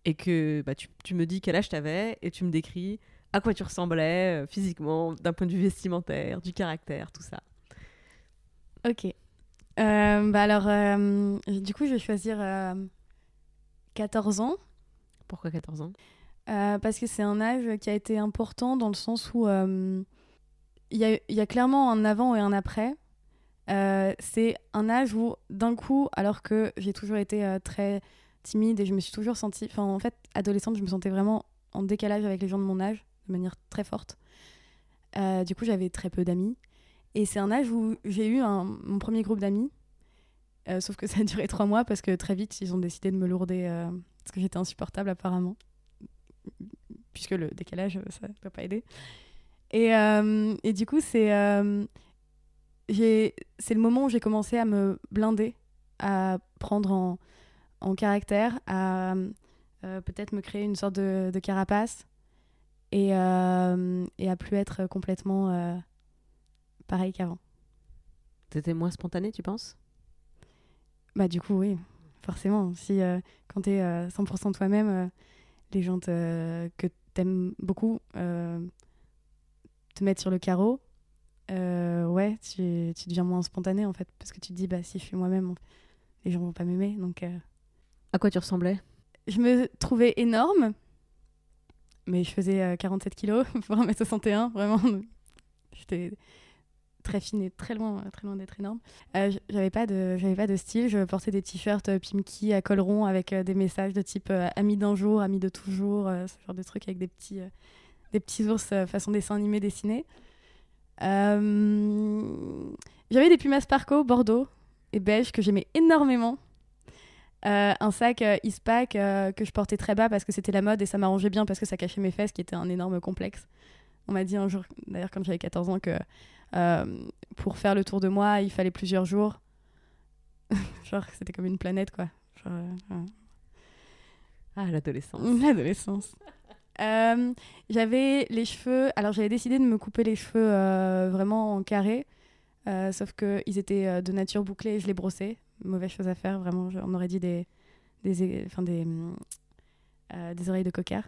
Speaker 1: et que bah, tu, tu me dis quel âge tu avais et tu me décris à quoi tu ressemblais euh, physiquement, d'un point de vue vestimentaire, du caractère, tout ça.
Speaker 2: Ok. Euh, bah alors, euh, du coup, je vais choisir euh, 14 ans.
Speaker 1: Pourquoi 14 ans?
Speaker 2: Parce que c'est un âge qui a été important dans le sens où il y, a, il y a clairement un avant et un après. C'est un âge où, d'un coup, alors que j'ai toujours été très timide et je me suis toujours sentie. Enfin, en fait, adolescente, je me sentais vraiment en décalage avec les gens de mon âge, de manière très forte. Euh, du coup, j'avais très peu d'amis. Et c'est un âge où j'ai eu mon premier groupe d'amis. Euh, sauf que ça a duré trois mois parce que très vite, ils ont décidé de me lourder euh, parce que j'étais insupportable apparemment. Puisque le décalage, ça ne doit pas aider. Et, et du coup, c'est le moment où j'ai commencé à me blinder, à prendre en, en caractère, à peut-être me créer une sorte de carapace et, euh, et à plus être complètement euh, pareil qu'avant.
Speaker 1: T'étais moins spontané, tu penses?
Speaker 2: Bah du coup oui, forcément. Si euh, quand t'es euh, 100% toi-même, euh, les gens te- que t'aimes beaucoup euh, te mettent sur le carreau, euh, ouais, tu, tu deviens moins spontané en fait, parce que tu te dis bah si je suis moi-même, les gens vont pas m'aimer. Donc euh,
Speaker 1: À quoi tu ressemblais?
Speaker 2: Je me trouvais énorme, mais je faisais euh, 47 kilos pour 1m61, vraiment. J'étais très fine et très loin, très loin d'être énorme. Euh, j'avais pas de, pas de style. Je portais des t-shirts euh, Pimki à col rond avec euh, des messages de type euh, ami d'un jour, ami de toujours, euh, ce genre de trucs avec des petits, euh, des petits ours euh, façon dessin animé dessiné. Euh, J'avais des Pumas Sparco Bordeaux et beige que j'aimais énormément. Euh, un sac euh, Eastpak euh, que je portais très bas parce que c'était la mode et ça m'arrangeait bien parce que ça cachait mes fesses qui était un énorme complexe. On m'a dit un jour, d'ailleurs quand j'avais 14 ans, que euh, pour faire le tour de moi, il fallait plusieurs jours. Genre c'était comme une planète quoi. Genre,
Speaker 1: Ah, l'adolescence.
Speaker 2: L'adolescence. J'avais les cheveux. Alors, j'avais décidé de me couper les cheveux vraiment en carré. sauf qu'ils étaient de nature bouclée et je les brossais. Mauvaise chose à faire, vraiment. On aurait dit des, des, enfin, des, euh, des oreilles de coquard.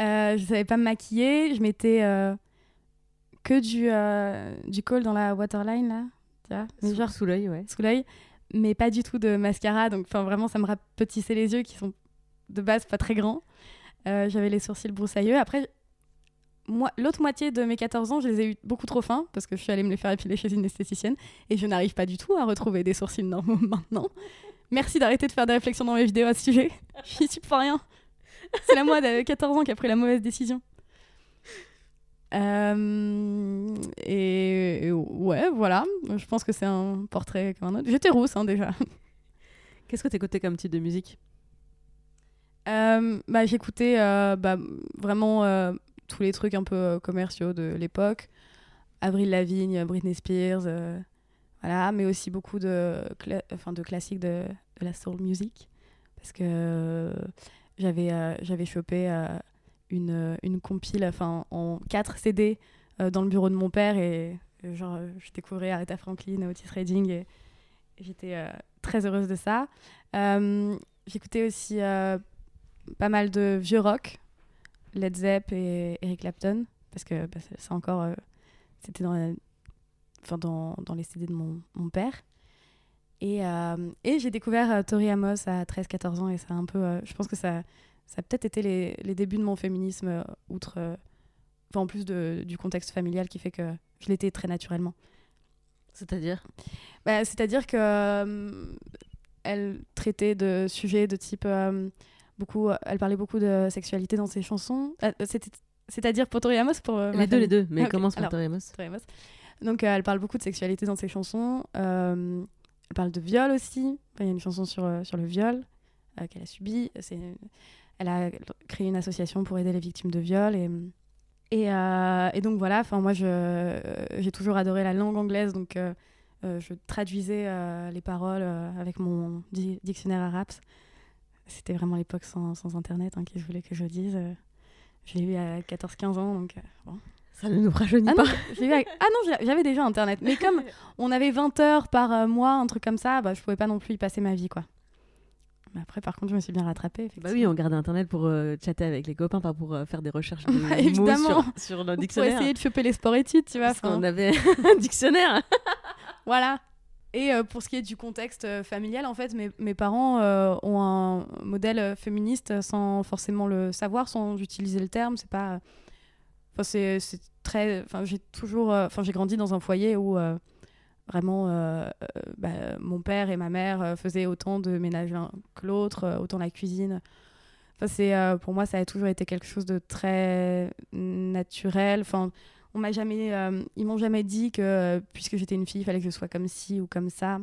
Speaker 2: Euh, je savais pas me maquiller. Je mettais euh, que du, euh, du col dans la waterline, là. Tu vois Mais
Speaker 1: Sous,
Speaker 2: genre
Speaker 1: sous l'œil, ouais.
Speaker 2: sous l'œil, mais pas du tout de mascara. Donc, vraiment, ça me rapetissait les yeux qui sont de base pas très grands. J'avais les sourcils broussailleux. Après, moi, l'autre moitié de mes 14 ans, je les ai eu beaucoup trop fins parce que je suis allée me les faire épiler chez une esthéticienne et je n'arrive pas du tout à retrouver des sourcils normaux maintenant. Merci d'arrêter de faire des réflexions dans mes vidéos à ce sujet. J'y suis pour rien. C'est la moi de 14 ans qui a pris la mauvaise décision. Euh, et, et ouais, voilà. Je pense que c'est un portrait comme un autre. J'étais rousse hein, déjà.
Speaker 1: Qu'est-ce que t'écoutais comme type de musique?
Speaker 2: Euh, bah, J'écoutais euh, bah, vraiment tous les trucs un peu euh, commerciaux de l'époque. Avril Lavigne, Britney Spears, euh, voilà, mais aussi beaucoup de, enfin, de classiques de, la soul music. Parce que euh, j'avais euh, j'avais chopé euh, une, une compile en 4 CD euh, dans le bureau de mon père et euh, genre, euh, je découvrais Aretha Franklin, Otis Redding et, j'étais euh, très heureuse de ça. Euh, J'écoutais aussi euh, pas mal de vieux rock, Led Zepp et Eric Clapton, parce que bah, encore. euh, C'était dans, la- enfin, dans, dans les CD de mon, mon père. Et, euh, et j'ai découvert euh, Tori Amos à 13-14 ans, et ça a un peu. je pense que ça, ça a peut-être été les, les débuts de mon féminisme, outre. enfin, en plus de- du contexte familial qui fait que je l'étais très naturellement.
Speaker 1: C'est-à-dire?
Speaker 2: Bah, C'est-à-dire que euh, elle traitait de sujets de type euh, beaucoup, elle parlait beaucoup de sexualité dans ses chansons. Euh, c'était- C'est-à-dire pour Tori Amos pour euh,
Speaker 1: Les deux, les deux. Mais
Speaker 2: Ah, ok.
Speaker 1: commence par Tori Amos.
Speaker 2: Donc euh, elle parle beaucoup de sexualité dans ses chansons. Euh, elle parle de viol aussi. Enfin, Il y a une chanson sur, euh, sur le viol euh, qu'elle a subi. Elle a créé une association pour aider les victimes de viol et et, euh, et donc voilà, moi euh, j'ai toujours adoré la langue anglaise, donc euh, euh, je traduisais euh, les paroles euh, avec mon di- dictionnaire arabe. C'était vraiment l'époque sans, sans internet hein, qui voulait que je dise. euh, je l'ai eu à 14-15 ans, donc euh, bon.
Speaker 1: Ça ne nous rajeunit
Speaker 2: Ah
Speaker 1: pas.
Speaker 2: non, eu à- ah non, j'ai- j'avais déjà internet, mais comme on avait 20 heures par euh, mois, un truc comme ça, bah, je pouvais pas non plus y passer ma vie quoi. Mais après, par contre, je me suis bien rattrapée.
Speaker 1: Bah oui, on gardait Internet pour euh, chatter avec les copains, pas pour euh, faire des recherches de
Speaker 2: Bah, évidemment.
Speaker 1: sur, sur le
Speaker 2: Pour
Speaker 1: dictionnaire.
Speaker 2: essayer de choper les sports-études, tu vois.
Speaker 1: Parce qu'on avait un dictionnaire.
Speaker 2: Voilà. Et euh, pour ce qui est du contexte euh, familial, en fait, mes, parents euh, ont un modèle féministe sans forcément le savoir, sans utiliser le terme. C'est pas. C'est très. Enfin, j'ai toujours. Enfin, j'ai grandi dans un foyer où vraiment bah, mon père et ma mère faisaient autant de ménage l'un que l'autre, autant la cuisine. Enfin, c'est, pour moi, ça a toujours été quelque chose de très naturel. Enfin, on m'a jamais, euh, ils m'ont jamais dit que euh, puisque j'étais une fille, il fallait que je sois comme ci ou comme ça.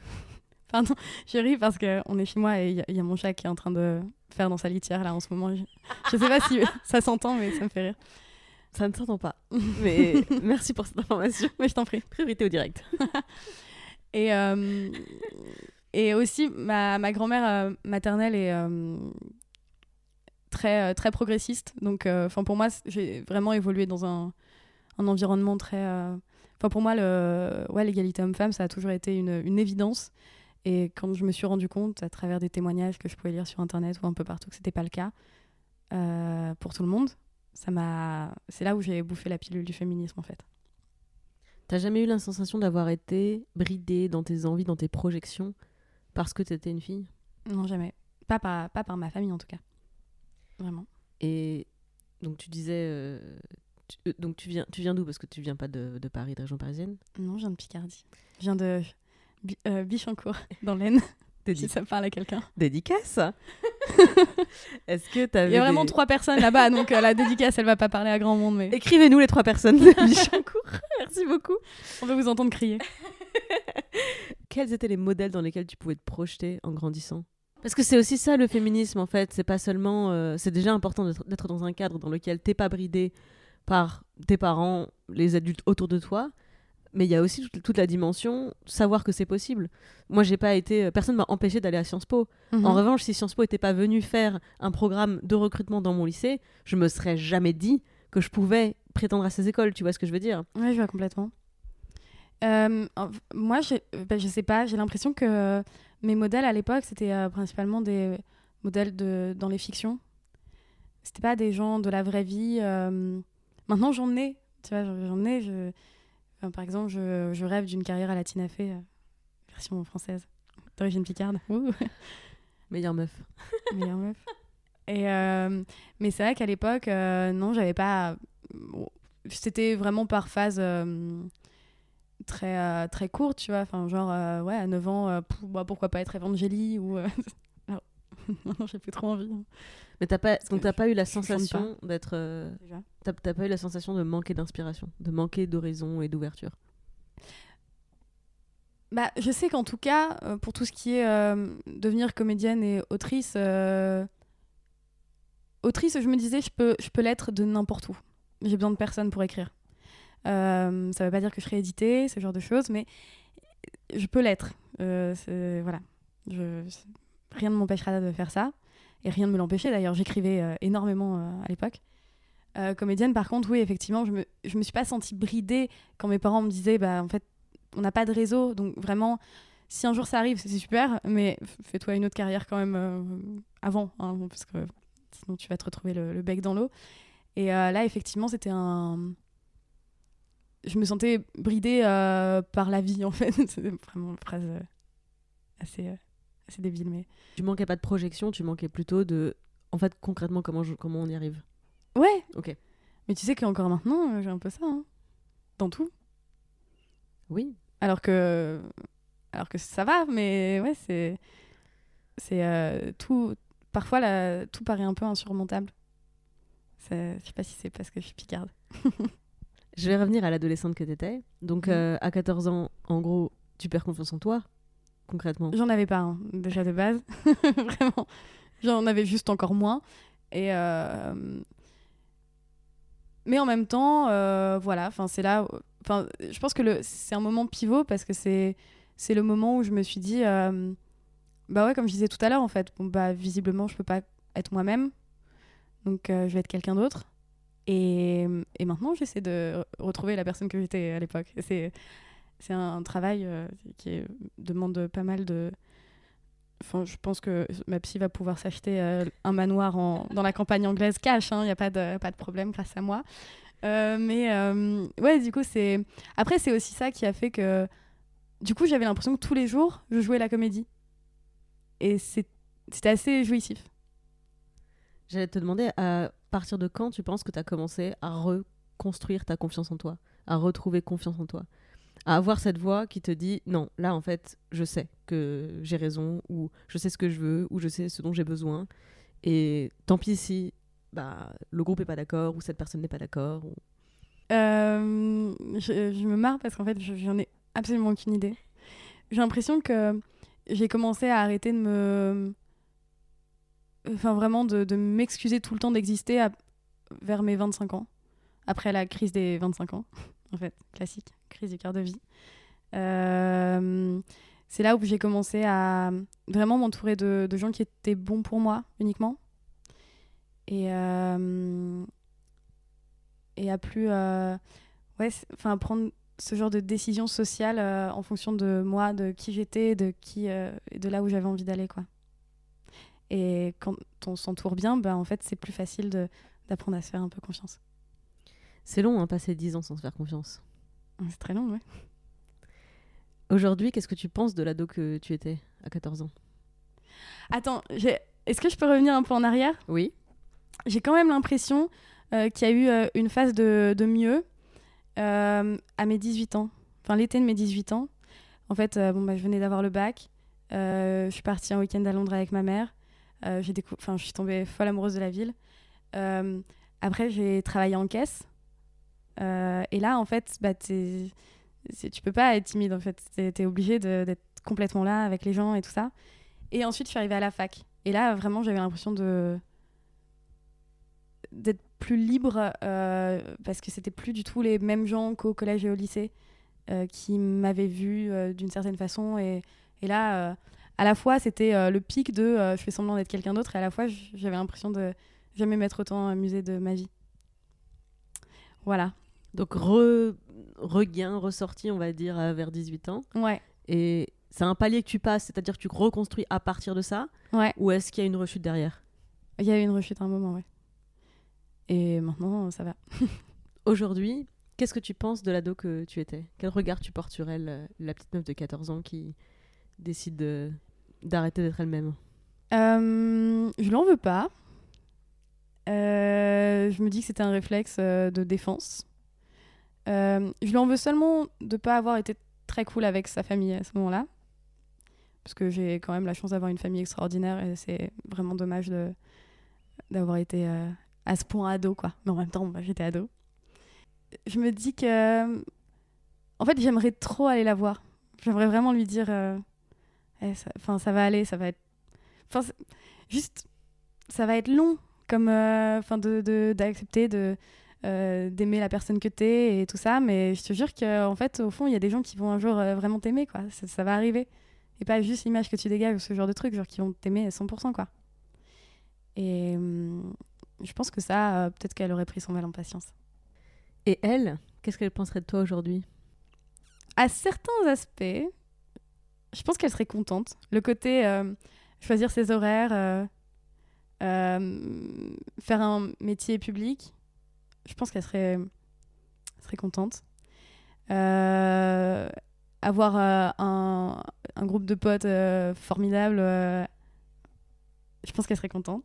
Speaker 2: Pardon, je ris parce qu'on est chez moi et il y a- il y, a mon chat qui est en train de faire dans sa litière là en ce moment. Je, je sais pas si ça s'entend, mais ça me fait rire.
Speaker 1: Ça ne s'entend pas. Mais merci pour cette information.
Speaker 2: Mais je t'en prie.
Speaker 1: Priorité au direct.
Speaker 2: Et, euh, et aussi, ma, ma grand-mère euh, maternelle est très, très progressiste. Donc, enfin pour moi, j'ai vraiment évolué dans un, un environnement très. euh, Enfin, pour moi, le, ouais, l'égalité homme-femme, ça a toujours été une, une évidence. Et quand je me suis rendu compte, à travers des témoignages que je pouvais lire sur Internet ou un peu partout, que c'était pas le cas euh, pour tout le monde, ça m'a. C'est là où j'ai bouffé la pilule du féminisme, en fait.
Speaker 1: T'as jamais eu la sensation d'avoir été bridée dans tes envies, dans tes projections, parce que t'étais une fille?
Speaker 2: Non, jamais. Pas par, pas par ma famille, en tout cas. Vraiment.
Speaker 1: Et donc tu disais, euh, tu- euh, donc tu viens, tu viens d'où? Parce que tu viens pas de, de Paris, de région parisienne?
Speaker 2: Non, je viens de Picardie. Je viens de Bi- euh, Bichancourt, dans l'Aisne, si ça parle à quelqu'un.
Speaker 1: Dédicace. Est-ce que
Speaker 2: Il y a vraiment
Speaker 1: des-
Speaker 2: trois personnes là-bas, donc euh, la dédicace, elle va pas parler à grand monde, mais
Speaker 1: Écrivez-nous les trois personnes de Bichancourt. Merci beaucoup.
Speaker 2: on veut vous entendre crier.
Speaker 1: Quels étaient les modèles dans lesquels tu pouvais te projeter en grandissant? Parce que c'est aussi ça le féminisme en fait. C'est pas seulement. euh, c'est déjà important d'être- d'être dans un cadre dans lequel t'es pas bridé par tes parents, les adultes autour de toi. Mais il y a aussi toute, toute la dimension savoir que c'est possible. Moi, j'ai pas été. euh, Personne m'a empêché d'aller à Sciences Po.
Speaker 2: Mhm.
Speaker 1: En revanche, si Sciences Po n'était pas venu faire un programme de recrutement dans mon lycée, je me serais jamais dit que je pouvais prétendre à ces écoles. Tu vois ce que je veux dire?
Speaker 2: Ouais, je vois complètement. Euh, moi, bah, je sais pas, j'ai l'impression que mes modèles à l'époque, c'était euh, principalement des modèles de, dans les fictions. C'était pas des gens de la vraie vie. euh, Maintenant, j'en ai, tu vois, j'en ai. Je... enfin, par exemple, je, je rêve d'une carrière à la Tina Fey, euh, version française, d'origine picarde.
Speaker 1: Meilleure meuf.
Speaker 2: meilleure meuf. Et euh, mais c'est vrai qu'à l'époque, euh, non, j'avais pas. bon, C'était vraiment par phase euh, très, euh, très courte, tu vois. Enfin, genre, euh, ouais, à 9 ans, euh, bah, pourquoi pas être Evangélie ou. Maintenant, j'ai plus trop envie. hein,
Speaker 1: Mais t'as pas, donc t'as pas eu la sensation d'être, euh, t'as t'as pas eu la sensation de manquer d'inspiration, de manquer d'horizon et d'ouverture?
Speaker 2: Bah, je sais qu'en tout cas, euh, pour tout ce qui est euh, devenir comédienne et autrice, euh, autrice, je me disais, je peux, je peux l'être de n'importe où. J'ai besoin de personne pour écrire. Ça veut pas dire que je serai éditée, ce genre de choses, mais je peux l'être. Voilà. Je, rien ne m'empêchera de faire ça. Et rien ne me l'empêchait d'ailleurs. J'écrivais euh, énormément euh, à l'époque. Euh, comédienne, par contre, oui, effectivement, je me, je me suis pas sentie bridée quand mes parents me disaient, bah, en fait, on n'a pas de réseau, donc vraiment, si un jour ça arrive, c'est super, mais fais-toi une autre carrière quand même avant, hein, parce que sinon tu vas te retrouver le, le bec dans l'eau. Et là, effectivement, c'était un. Je me sentais bridée par la vie, en fait. c'est vraiment une phrase assez, assez débile, mais.
Speaker 1: Tu manquais pas de projection, tu manquais plutôt de, en fait, concrètement comment je- comment on y arrive?
Speaker 2: Ouais
Speaker 1: Ok.
Speaker 2: Mais tu sais qu'encore maintenant, euh, j'ai un peu ça, hein, dans tout.
Speaker 1: Oui.
Speaker 2: alors que alors que ça va mais ouais c'est c'est euh, tout parfois là, tout paraît un peu insurmontable C'est- je sais pas si c'est parce que je suis picarde
Speaker 1: Je vais revenir à l'adolescente que t'étais. Donc
Speaker 2: Mhm.
Speaker 1: euh, à 14 ans, en gros, tu perds confiance en toi, concrètement?
Speaker 2: j'en avais pas hein, déjà de base vraiment. J'en avais juste encore moins. Et euh, mais en même temps euh, voilà c'est là enfin je pense que c'est un moment pivot parce que c'est le moment où je me suis dit euh, bah ouais comme je disais tout à l'heure en fait bah visiblement je peux pas être moi-même. Donc je vais être quelqu'un d'autre. Et, et maintenant j'essaie de re- retrouver la personne que j'étais à l'époque. C'est c'est un travail euh, qui est- demande pas mal de Enfin, je pense que ma psy va pouvoir s'acheter euh, un manoir en, dans la campagne anglaise cash, il n'y a pas de, pas de problème grâce à moi. Euh, mais ouais, du coup, c'est. Après, c'est aussi ça qui a fait que. Du coup, j'avais l'impression que tous les jours, je jouais la comédie. Et c'était assez jouissif.
Speaker 1: J'allais te demander à partir de quand tu penses que tu as commencé à reconstruire ta confiance en toi, à retrouver confiance en toi? À avoir cette voix qui te dit non, là en fait, je sais que j'ai raison, ou je sais ce que je veux, ou je sais ce dont j'ai besoin. Et tant pis si bah, le groupe est pas d'accord, ou cette personne n'est pas d'accord.
Speaker 2: Euh, je, me marre parce qu'en fait, je- j'en ai absolument aucune idée. J'ai l'impression que j'ai commencé à arrêter de me. Enfin, vraiment, de, m'excuser tout le temps d'exister vers mes 25 ans. Après la crise des 25 ans, en fait, classique, crise du quart de vie. Euh, c'est là où j'ai commencé à vraiment m'entourer de, gens qui étaient bons pour moi uniquement. Et, euh, et à plus euh, ouais enfin prendre ce genre de décision sociale en fonction de moi de qui j'étais de qui de là où j'avais envie d'aller quoi et quand on s'entoure bien ben en fait c'est plus facile d'apprendre à se faire un peu confiance
Speaker 1: C'est long, hein, passer 10 ans sans se faire confiance.
Speaker 2: C'est très long ouais
Speaker 1: Aujourd'hui, qu'est-ce que tu penses de l'ado que tu étais à 14 ans?
Speaker 2: Attends est-ce que je peux revenir un peu en arrière?
Speaker 1: Oui.
Speaker 2: j'ai quand même l'impression euh, qu'il y a eu euh, une phase de, de mieux euh, à mes 18 ans. Enfin, l'été de mes 18 ans. En fait, bon, bah, je venais d'avoir le bac. Je suis partie un week-end à Londres avec ma mère. J'ai je suis tombée folle amoureuse de la ville. Après, j'ai travaillé en caisse. Euh, et là, en fait, bah, t'es- tu peux pas être timide, en fait. T'es es obligé d'être complètement là avec les gens et tout ça. Et ensuite, je suis arrivée à la fac. Et là, vraiment, j'avais l'impression d'être plus libre euh, parce que c'était plus du tout les mêmes gens qu'au collège et au lycée euh, qui m'avaient vu d'une certaine façon et, et là à la fois c'était le pic de je fais semblant d'être quelqu'un d'autre et à la fois j'avais l'impression de jamais m'être autant amusée de ma vie voilà
Speaker 1: Donc, re- regain, ressorti, on va dire, vers 18 ans.
Speaker 2: ouais.
Speaker 1: Et c'est un palier que tu passes, c'est-à-dire que tu reconstruis à partir de ça
Speaker 2: ouais.
Speaker 1: Ou est-ce qu'il y a une rechute derrière?
Speaker 2: Il y a eu une rechute à un moment ouais. Et maintenant ça va.
Speaker 1: Aujourd'hui, qu'est-ce que tu penses de l'ado que tu étais? Quel regard tu portes sur elle, euh, la petite meuf de 14 ans qui décide de- d'arrêter d'être elle-même?
Speaker 2: Euh, je l'en veux pas. Euh, je me dis que c'était un réflexe de défense. Euh, je lui en veux seulement de pas avoir été très cool avec sa famille à ce moment-là. Parce que j'ai quand même la chance d'avoir une famille extraordinaire et c'est vraiment dommage d'avoir été euh, à ce point ado, quoi. Mais en même temps, j'étais ado. Je me dis que. En fait, j'aimerais trop aller la voir. J'aimerais vraiment lui dire. euh, Eh, ça, va aller, ça va être Enfin, juste, ça va être long, comme, euh, enfin, d'accepter de, euh, d'aimer la personne que t'es et tout ça, mais je te jure que en fait, au fond, il y a des gens qui vont un jour euh, vraiment t'aimer, quoi. Ça, ça va arriver, et pas juste l'image que tu dégages ou ce genre de truc, genre qui vont t'aimer à 100%, quoi. Et hum, je pense que ça, euh, peut-être qu'elle aurait pris son mal en patience.
Speaker 1: Et elle, qu'est-ce qu'elle penserait de toi aujourd'hui?
Speaker 2: À certains aspects, je pense qu'elle serait contente. Le côté euh, choisir ses horaires, euh, euh, faire un métier public, je pense qu'elle serait, serait contente. Euh, avoir euh, un, un groupe de potes euh, formidable, euh, je pense qu'elle serait contente.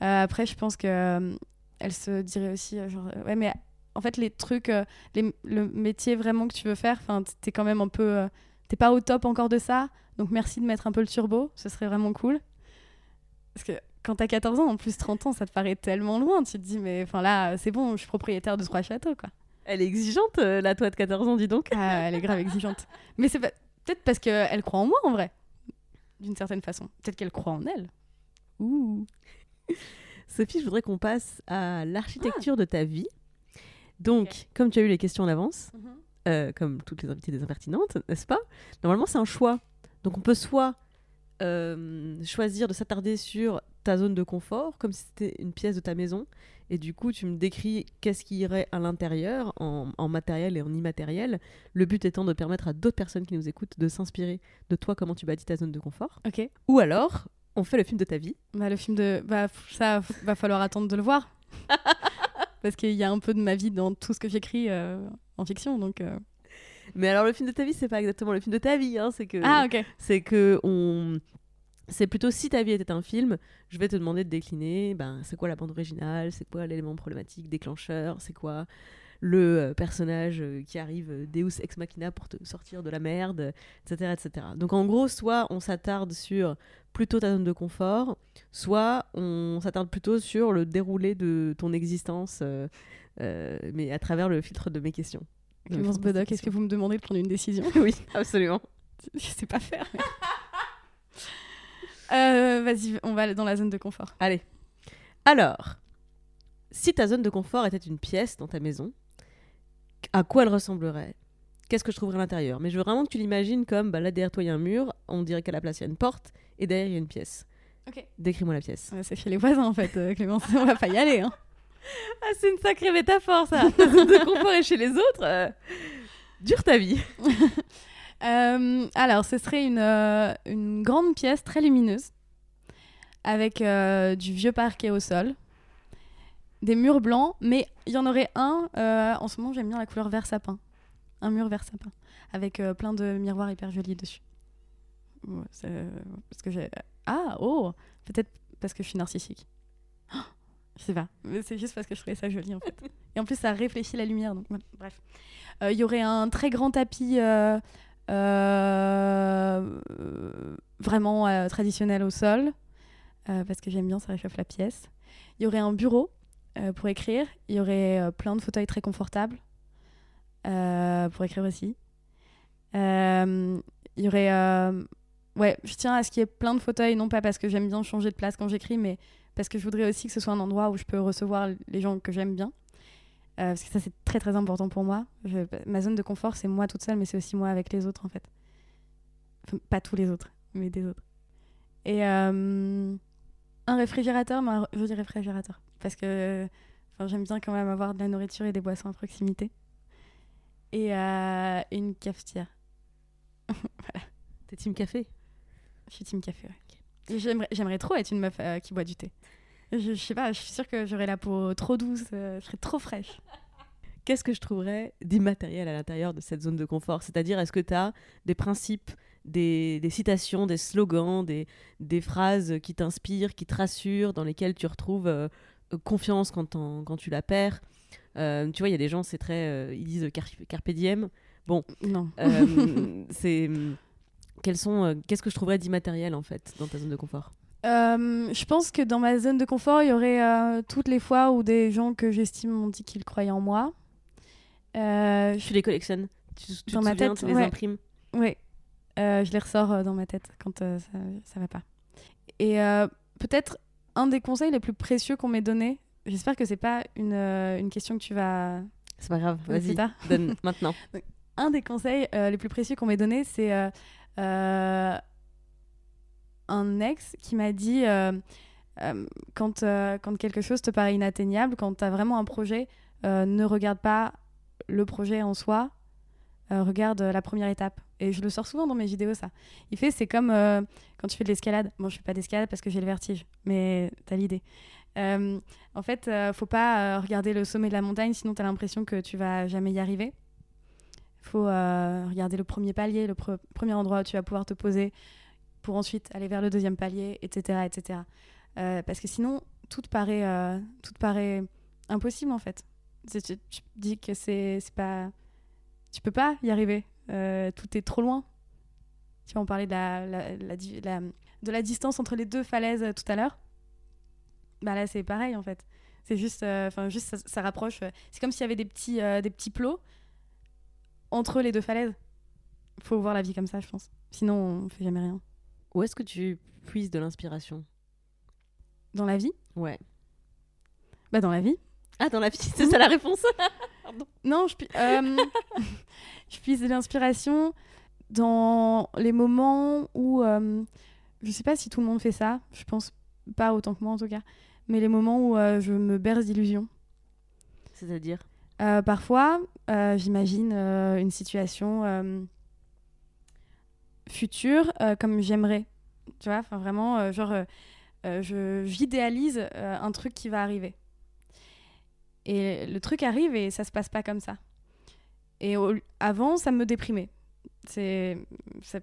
Speaker 2: Après, je pense que elle se dirait aussi, genre, ouais, mais en fait, les trucs, le métier vraiment que tu veux faire, enfin, t'es quand même un peu, t'es pas au top encore de ça, donc merci de mettre un peu le turbo, ce serait vraiment cool. Parce que quand t'as 14 ans, en plus 30 ans, ça te paraît tellement loin, tu te dis, mais enfin là, c'est bon, je suis propriétaire de trois châteaux, quoi.
Speaker 1: Elle est exigeante, euh, la toi de 14 ans, dis donc.
Speaker 2: Ah, elle est grave exigeante. Mais c'est peut-être parce qu'elle croit en moi, en vrai, d'une certaine façon. Peut-être qu'elle croit en elle. Ouh.
Speaker 1: Sophie, je voudrais qu'on passe à l'architecture de ta vie. Donc, comme tu as eu les questions en avance, euh, comme toutes les invités des impertinentes, n'est-ce pas? Normalement, c'est un choix. Donc, on peut soit euh, choisir de s'attarder sur ta zone de confort, comme si c'était une pièce de ta maison, et du coup, tu me décris qu'est-ce qui irait à l'intérieur, en, en matériel et en immatériel. Le but étant de permettre à d'autres personnes qui nous écoutent de s'inspirer de toi, comment tu bâtis ta zone de confort.
Speaker 2: Ok.
Speaker 1: Ou alors, on fait le film de ta vie.
Speaker 2: Bah, le film de. Bah, ça, va falloir attendre de le voir. Parce qu'il y a un peu de ma vie dans tout ce que j'écris euh, en fiction, donc. euh.
Speaker 1: Mais alors, le film de ta vie, c'est pas exactement le film de ta vie, hein, c'est que.
Speaker 2: Ah, ok.
Speaker 1: c'est que on c'est plutôt si ta vie était un film, je vais te demander de décliner ben c'est quoi la bande originale, c'est quoi l'élément problématique déclencheur, c'est quoi le euh, personnage euh, qui arrive euh, Deus ex machina pour te sortir de la merde, etc., etc. Donc en gros, soit on s'attarde sur plutôt ta zone de confort, soit on s'attarde plutôt sur le déroulé de ton existence, euh, euh, mais à travers le filtre de mes questions.
Speaker 2: Clémence Bodoc, est-ce que vous me demandez de prendre une décision.
Speaker 1: Oui, absolument.
Speaker 2: Je sais pas faire. mais- Euh, Vas-y, on va dans la zone de confort.
Speaker 1: Allez. Alors, si ta zone de confort était une pièce dans ta maison, à quoi elle ressemblerait? Qu'est-ce que je trouverais à l'intérieur? Mais je veux vraiment que tu l'imagines comme bah, là derrière toi il y a un mur, on dirait qu'à la place il y a une porte et derrière il y a une pièce.
Speaker 2: Ok.
Speaker 1: Décris-moi la pièce.
Speaker 2: Ouais, c'est chez les voisins en fait, euh, Clémence. On va pas y aller. Hein.
Speaker 1: Ah, c'est une sacrée métaphore ça de est chez les autres euh, Dure ta vie
Speaker 2: Euh, alors, ce serait une, euh, une grande pièce très lumineuse avec du vieux parquet au sol, des murs blancs, mais il y en aurait un. en ce moment, j'aime bien la couleur vert sapin. Un mur vert sapin avec plein de miroirs hyper jolis dessus. Parce que j'ai. Ah, oh Peut-être parce que je suis narcissique. Oh, sais pas. C'est juste parce que je trouvais ça joli en fait. Et en plus, ça réfléchit la lumière. Donc, bref. Euh, Il y aurait un très grand tapis. euh, euh, vraiment traditionnel au sol, parce que j'aime bien, ça réchauffe la pièce. Il y aurait un bureau pour écrire. Il y aurait plein de fauteuils très confortables pour écrire aussi. Il y aurait. ouais, je tiens à ce qu'il y ait plein de fauteuils, non pas parce que j'aime bien changer de place quand j'écris, mais parce que je voudrais aussi que ce soit un endroit où je peux recevoir les gens que j'aime bien. Euh, parce que ça, c'est très très important pour moi. Je- ma zone de confort, c'est moi toute seule, mais c'est aussi moi avec les autres en fait. Enfin, pas tous les autres, mais des autres. Et euh, un réfrigérateur, re- joli réfrigérateur. Parce que enfin, j'aime bien quand même avoir de la nourriture et des boissons à proximité. Et euh, une cafetière.
Speaker 1: T'es team café?
Speaker 2: Je suis team café, ouais. J'aimerais, trop être une meuf euh, qui boit du thé. Je, je sais pas, je suis sûre que j'aurais la peau trop douce, euh, je serais trop fraîche.
Speaker 1: Qu'est-ce que je trouverais d'immatériel à l'intérieur de cette zone de confort? C'est-à-dire, est-ce que tu as des principes, des, des citations, des slogans, des, des phrases qui t'inspirent, qui te rassurent, dans lesquelles tu retrouves euh, confiance quand, tu la perds? Euh, Tu vois, il y a des gens, c'est très. ils disent car- carpe diem.
Speaker 2: Non.
Speaker 1: Euh, c'est. Quels sont, euh, qu'est-ce que je trouverais d'immatériel en fait dans ta zone de confort?
Speaker 2: Euh, je pense que dans ma zone de confort, il y aurait euh, toutes les fois où des gens que j'estime m'ont dit qu'ils croyaient en moi. Euh, je
Speaker 1: Tu les collectionnes? Tu, tu
Speaker 2: Dans
Speaker 1: te
Speaker 2: ma
Speaker 1: souviens,
Speaker 2: tête,
Speaker 1: tu les
Speaker 2: ouais.
Speaker 1: imprimes?
Speaker 2: Oui, je les ressors dans ma tête quand ça, ça va pas. Et peut-être un des conseils les plus précieux qu'on m'ait donné, j'espère que c'est pas une, une question que tu vas
Speaker 1: C'est pas grave, vas-y, donne maintenant.
Speaker 2: Un des conseils les plus précieux qu'on m'ait donné, c'est un ex qui m'a dit euh, euh, quand, euh, quand quelque chose te paraît inatteignable, quand tu as vraiment un projet, euh, ne regarde pas le projet en soi, euh, regarde euh, la première étape. Et je le sors souvent dans mes vidéos, ça. Il fait, c'est comme euh, quand tu fais de l'escalade. Bon, je fais pas d'escalade parce que j'ai le vertige, mais t'as l'idée. Euh, en fait, euh, faut pas euh, regarder le sommet de la montagne, sinon t'as l'impression que tu vas jamais y arriver. Faut euh, regarder le premier palier, le pre- premier endroit où tu vas pouvoir te poser, pour ensuite aller vers le deuxième palier, etc., etc. Euh, parce que sinon, tout paraît, euh, tout paraît impossible en fait. Tu, tu- dis que c'est pas, tu peux pas y arriver. Tout est trop loin. Tu vois, on parlait de la, de la distance entre les deux falaises tout à l'heure. Bah là, c'est pareil en fait. C'est juste, enfin juste ça, ça rapproche. C'est comme s'il y avait des petits, des petits plots entre les deux falaises. Faut voir la vie comme ça, je pense. Sinon, on fait jamais rien.
Speaker 1: Où est-ce que tu puises de l'inspiration?
Speaker 2: Dans la vie?
Speaker 1: Ouais.
Speaker 2: Bah dans la vie.
Speaker 1: Ah, dans la vie, c'est ça la réponse
Speaker 2: Non, je, pu- euh, je puise de l'inspiration dans les moments où, euh, je sais pas si tout le monde fait ça, je pense pas autant que moi en tout cas, mais les moments où euh, je me berce d'illusions.
Speaker 1: C'est-à-dire?
Speaker 2: Euh, parfois, euh, j'imagine euh, une situation future comme j'aimerais. Tu vois, vraiment, genre, je- j'idéalise un truc qui va arriver. Et le truc arrive et ça se passe pas comme ça. Et avant, ça me déprimait. C'est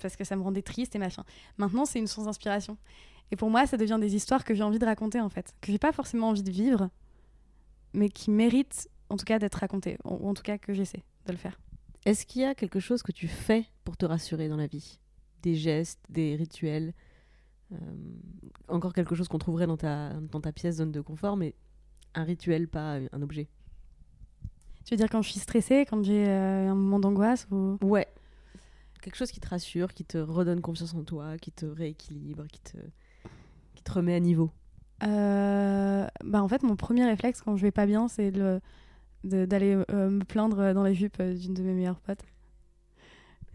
Speaker 2: parce que ça me rendait triste et machin. Maintenant, c'est une source d'inspiration. Et pour moi, ça devient des histoires que j'ai envie de raconter en fait, que j'ai pas forcément envie de vivre, mais qui méritent en tout cas d'être raconté, ou en tout cas que j'essaie de le faire.
Speaker 1: Est-ce qu'il y a quelque chose que tu fais pour te rassurer dans la vie? Des gestes, des rituels euh, Encore quelque chose qu'on trouverait dans ta, dans ta pièce zone de confort, mais un rituel, pas un objet?
Speaker 2: Tu veux dire quand je suis stressée, quand j'ai euh, un moment d'angoisse ou...
Speaker 1: Ouais. Quelque chose qui te rassure, qui te redonne confiance en toi, qui te rééquilibre, qui te, qui te remet à niveau?
Speaker 2: Euh, bah en fait, mon premier réflexe quand je vais pas bien, c'est le d'aller euh, me plaindre dans les jupes d'une de mes meilleures potes.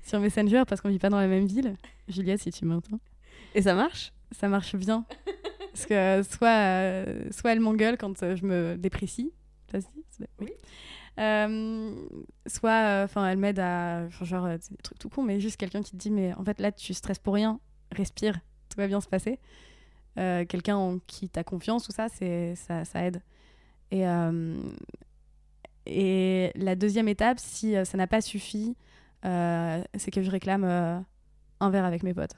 Speaker 2: Sur Messenger, parce qu'on vit pas dans la même ville. Juliette, si tu m'entends.
Speaker 1: Et ça marche?
Speaker 2: Ça marche bien. parce que soit, soit elle m'engueule quand je me déprécie. Ça se dit Oui. Euh, soit, enfin, elle m'aide à, genre, des trucs tout con, mais juste quelqu'un qui te dit, mais en fait, là, tu stresses pour rien, respire, tout va bien se passer. Euh, quelqu'un en qui t'as confiance, tout ça, c'est ça, ça aide. Et, euh, et la deuxième étape, si ça n'a pas suffi, c'est que je réclame un verre avec mes potes.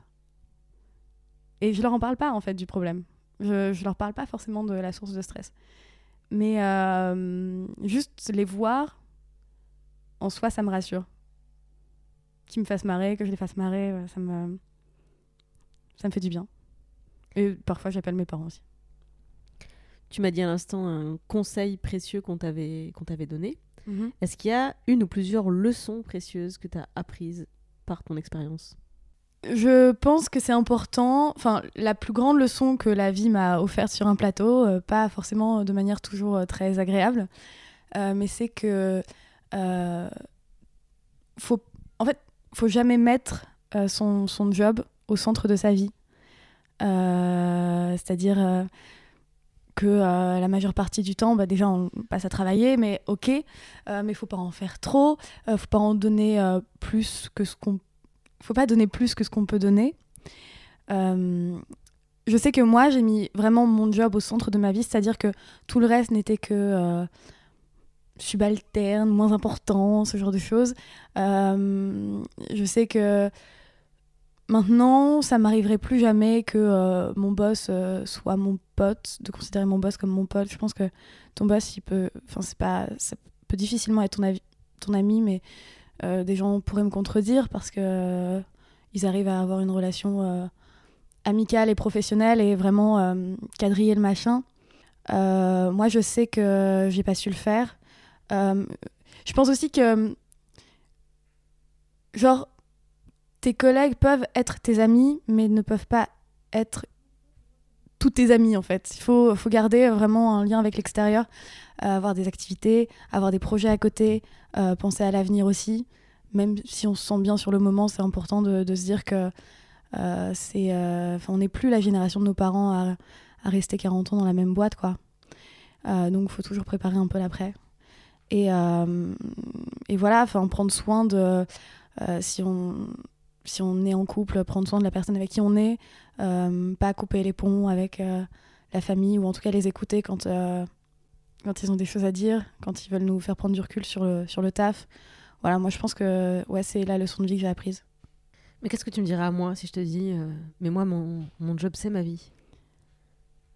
Speaker 2: Et je leur en parle pas, en fait, du problème. Je, je leur parle pas forcément de la source de stress. Mais euh, juste les voir, en soi, ça me rassure. Qu'ils me fassent marrer, que je les fasse marrer, ça me, ça me fait du bien. Et parfois, j'appelle mes parents aussi.
Speaker 1: Tu m'as dit à l'instant un conseil précieux qu'on t'avait qu'on t'avait donné.
Speaker 2: Mhm.
Speaker 1: Est-ce qu'il y a une ou plusieurs leçons précieuses que tu as apprises par ton expérience?
Speaker 2: Je pense que c'est important. Enfin, la plus grande leçon que la vie m'a offerte sur un plateau, euh, pas forcément de manière toujours euh, très agréable, euh, mais c'est que faut, en fait, faut jamais mettre son, son, job au centre de sa vie. C'est-à-dire que la majeure partie du temps, bah, déjà, on passe à travailler, mais ok, mais faut pas en faire trop, faut pas en donner plus que ce qu'on faut pas donner plus que ce qu'on peut donner. Euh, je sais que moi, j'ai mis vraiment mon job au centre de ma vie, c'est-à-dire que tout le reste n'était que euh, subalterne, moins important, ce genre de choses. Euh, je sais que maintenant, ça m'arriverait plus jamais que mon boss soit mon pote, de considérer mon boss comme mon pote. Je pense que ton boss, il peut, enfin, c'est pas, ça peut difficilement être ton, ami, mais euh, des gens pourraient me contredire parce que euh, ils arrivent à avoir une relation euh, amicale et professionnelle et vraiment quadriller le machin. moi, je sais que j'ai pas su le faire. je pense aussi que, genre, tes collègues peuvent être tes amis, mais ne peuvent pas être tous tes amis en fait. Il faut, faut garder vraiment un lien avec l'extérieur, avoir des activités, avoir des projets à côté, euh, penser à l'avenir aussi. Même si on se sent bien sur le moment, c'est important de, se dire que euh, c'est, euh, on n'est plus la génération de nos parents à, rester 40 ans dans la même boîte. quoi. donc il faut toujours préparer un peu l'après. Et, et voilà, prendre soin de... si on si on est en couple, prendre soin de la personne avec qui on est, pas couper les ponts avec la famille ou en tout cas les écouter quand, quand ils ont des choses à dire, quand ils veulent nous faire prendre du recul sur le, sur le taf. Voilà, moi je pense que ouais, c'est la leçon de vie que j'ai apprise.
Speaker 1: Mais qu'est-ce que tu me diras à moi si je te dis, euh, mais moi mon, mon job c'est ma vie?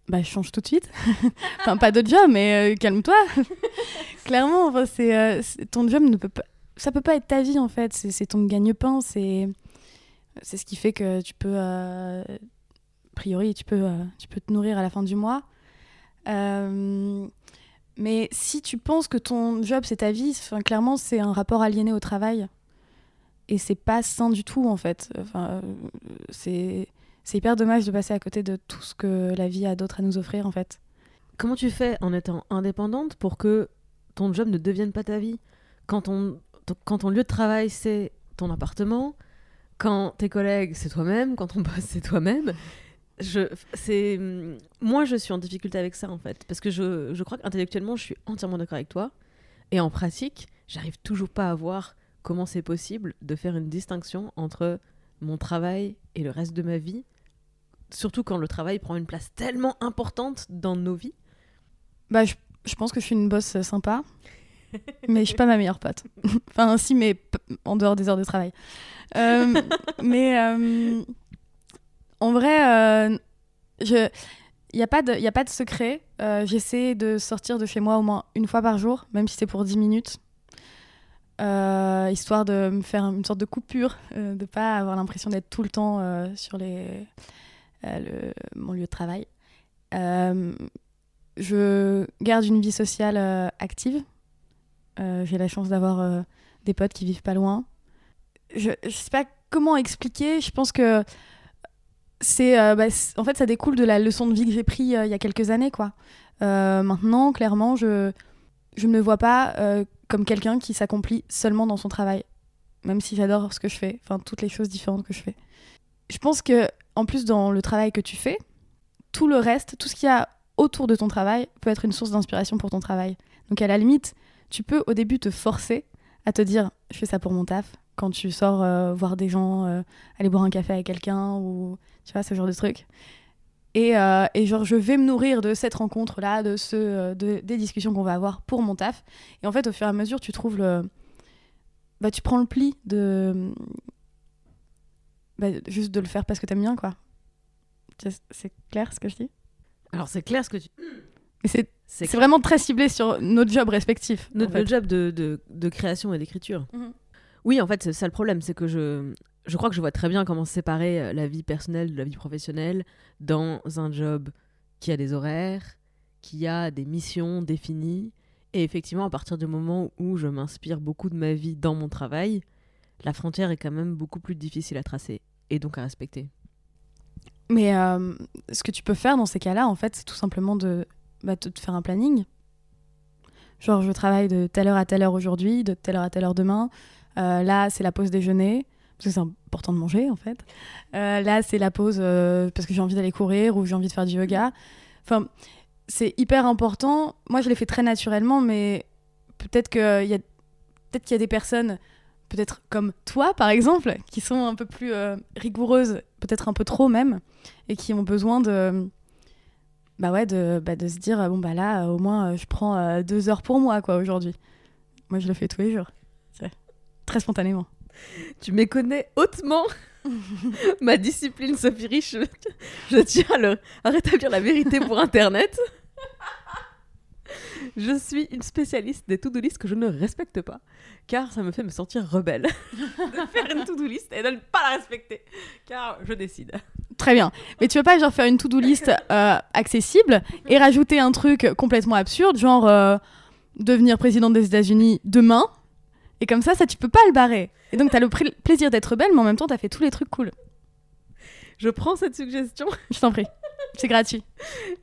Speaker 2: Bah je change tout de suite. enfin pas de job, mais euh, calme-toi. Clairement, enfin, euh, c'est, ton job ne peut pas, ça peut pas être ta vie en fait. C'est, ton gagne-pain, c'est, c'est ce qui fait que tu peux, a priori, tu peux, tu peux te nourrir à la fin du mois. Euh, mais si tu penses que ton job c'est ta vie, clairement c'est un rapport aliéné au travail. Et c'est pas sain du tout en fait. Enfin, c'est hyper dommage de passer à côté de tout ce que la vie a d'autre à nous offrir en fait.
Speaker 1: Comment tu fais en étant indépendante pour que ton job ne devienne pas ta vie? Quand ton, quand ton lieu de travail c'est ton appartement, quand tes collègues c'est toi-même, quand ton boss c'est toi-même je, c'est, moi, je suis en difficulté avec ça, en fait. Parce que je, je crois qu'intellectuellement, je suis entièrement d'accord avec toi. Et en pratique, j'arrive toujours pas à voir comment c'est possible de faire une distinction entre mon travail et le reste de ma vie. Surtout quand le travail prend une place tellement importante dans nos vies.
Speaker 2: Bah, je, je pense que je suis une bosse sympa. Mais je suis pas ma meilleure pote. enfin, si, mais en dehors des heures de travail. Euh, mais. Euh, en vrai, euh, je... Il n'y a, pas de- y a pas de secret. Euh, J'essaie de sortir de chez moi au moins une fois par jour, même si c'est pour 10 minutes. Euh, histoire de me faire une sorte de coupure, euh, de pas avoir l'impression d'être tout le temps euh, sur les, euh, le- mon lieu de travail. Euh, je garde une vie sociale euh, active. Euh, J'ai la chance d'avoir euh, des potes qui vivent pas loin. Je, je sais pas comment expliquer. Je pense que c'est, euh, bah, en fait, ça découle de la leçon de vie que j'ai prise il y a quelques années, quoi. Maintenant, clairement, je je me vois pas comme quelqu'un qui s'accomplit seulement dans son travail, même si j'adore ce que je fais, enfin toutes les choses différentes que je fais. Je pense que en plus dans le travail que tu fais, tout le reste, tout ce qu'il y a autour de ton travail peut être une source d'inspiration pour ton travail. Donc à la limite, tu peux au début te forcer à te dire je fais ça pour mon taf quand tu sors euh, voir des gens, euh, aller boire un café avec quelqu'un ou tu vois ce genre de truc. Et, euh, et genre je vais me nourrir de cette rencontre là, de ce, de, des discussions qu'on va avoir pour mon taf. Et en fait au fur et à mesure tu trouves le, bah tu prends le pli de, bah, juste de le faire parce que t'aimes bien quoi. C'est- C'est clair ce que je dis?
Speaker 1: Alors c'est clair ce que tu.
Speaker 2: Mais c'est
Speaker 1: C'est
Speaker 2: vraiment très ciblé sur nos jobs respectifs. en
Speaker 1: notre,
Speaker 2: fait.
Speaker 1: notre job de, de, de création et d'écriture.
Speaker 2: Mhm.
Speaker 1: Oui, en fait, c'est ça le problème, c'est que je, je crois que je vois très bien comment séparer euh, la vie personnelle de la vie professionnelle dans un job qui a des horaires, qui a des missions définies. Et effectivement, à partir du moment où je m'inspire beaucoup de ma vie dans mon travail, la frontière est quand même beaucoup plus difficile à tracer et donc à respecter.
Speaker 2: Mais euh, ce que tu peux faire dans ces cas-là, en fait, c'est tout simplement de, bah, te faire un planning. Genre, je travaille de telle heure à telle heure aujourd'hui, de telle heure à telle heure demain. Euh, là, c'est la pause déjeuner, parce que c'est important de manger, en fait. Euh, là, c'est la pause euh, parce que j'ai envie d'aller courir ou j'ai envie de faire du yoga. Enfin, c'est hyper important. Moi, je l'ai fait très naturellement, mais peut-être qu'il y a peut-être qu'il y a des personnes peut-être comme toi par exemple qui sont un peu plus rigoureuses peut-être un peu trop même et qui ont besoin de bah ouais de, bah de se dire bon bah là euh, au moins euh, je prends euh, deux heures pour moi quoi aujourd'hui moi je le fais tous les jours très spontanément
Speaker 1: Tu méconnais hautement ma discipline, Sophie Rich. Je, je tiens à, le- à rétablir la vérité pour Internet. Je suis une spécialiste des to-do list que je ne respecte pas, car ça me fait me sentir rebelle de faire une to-do list et de ne pas la respecter, car je décide.
Speaker 2: très bien. Mais tu veux pas genre faire une to-do list euh, accessible et rajouter un truc complètement absurde genre euh, devenir président des États-Unis demain et comme ça ça tu peux pas le barrer. Et donc t'as le plaisir d'être rebelle mais en même temps t'as fait tous les trucs cool
Speaker 1: Je prends cette suggestion
Speaker 2: je t'en prie c'est gratuit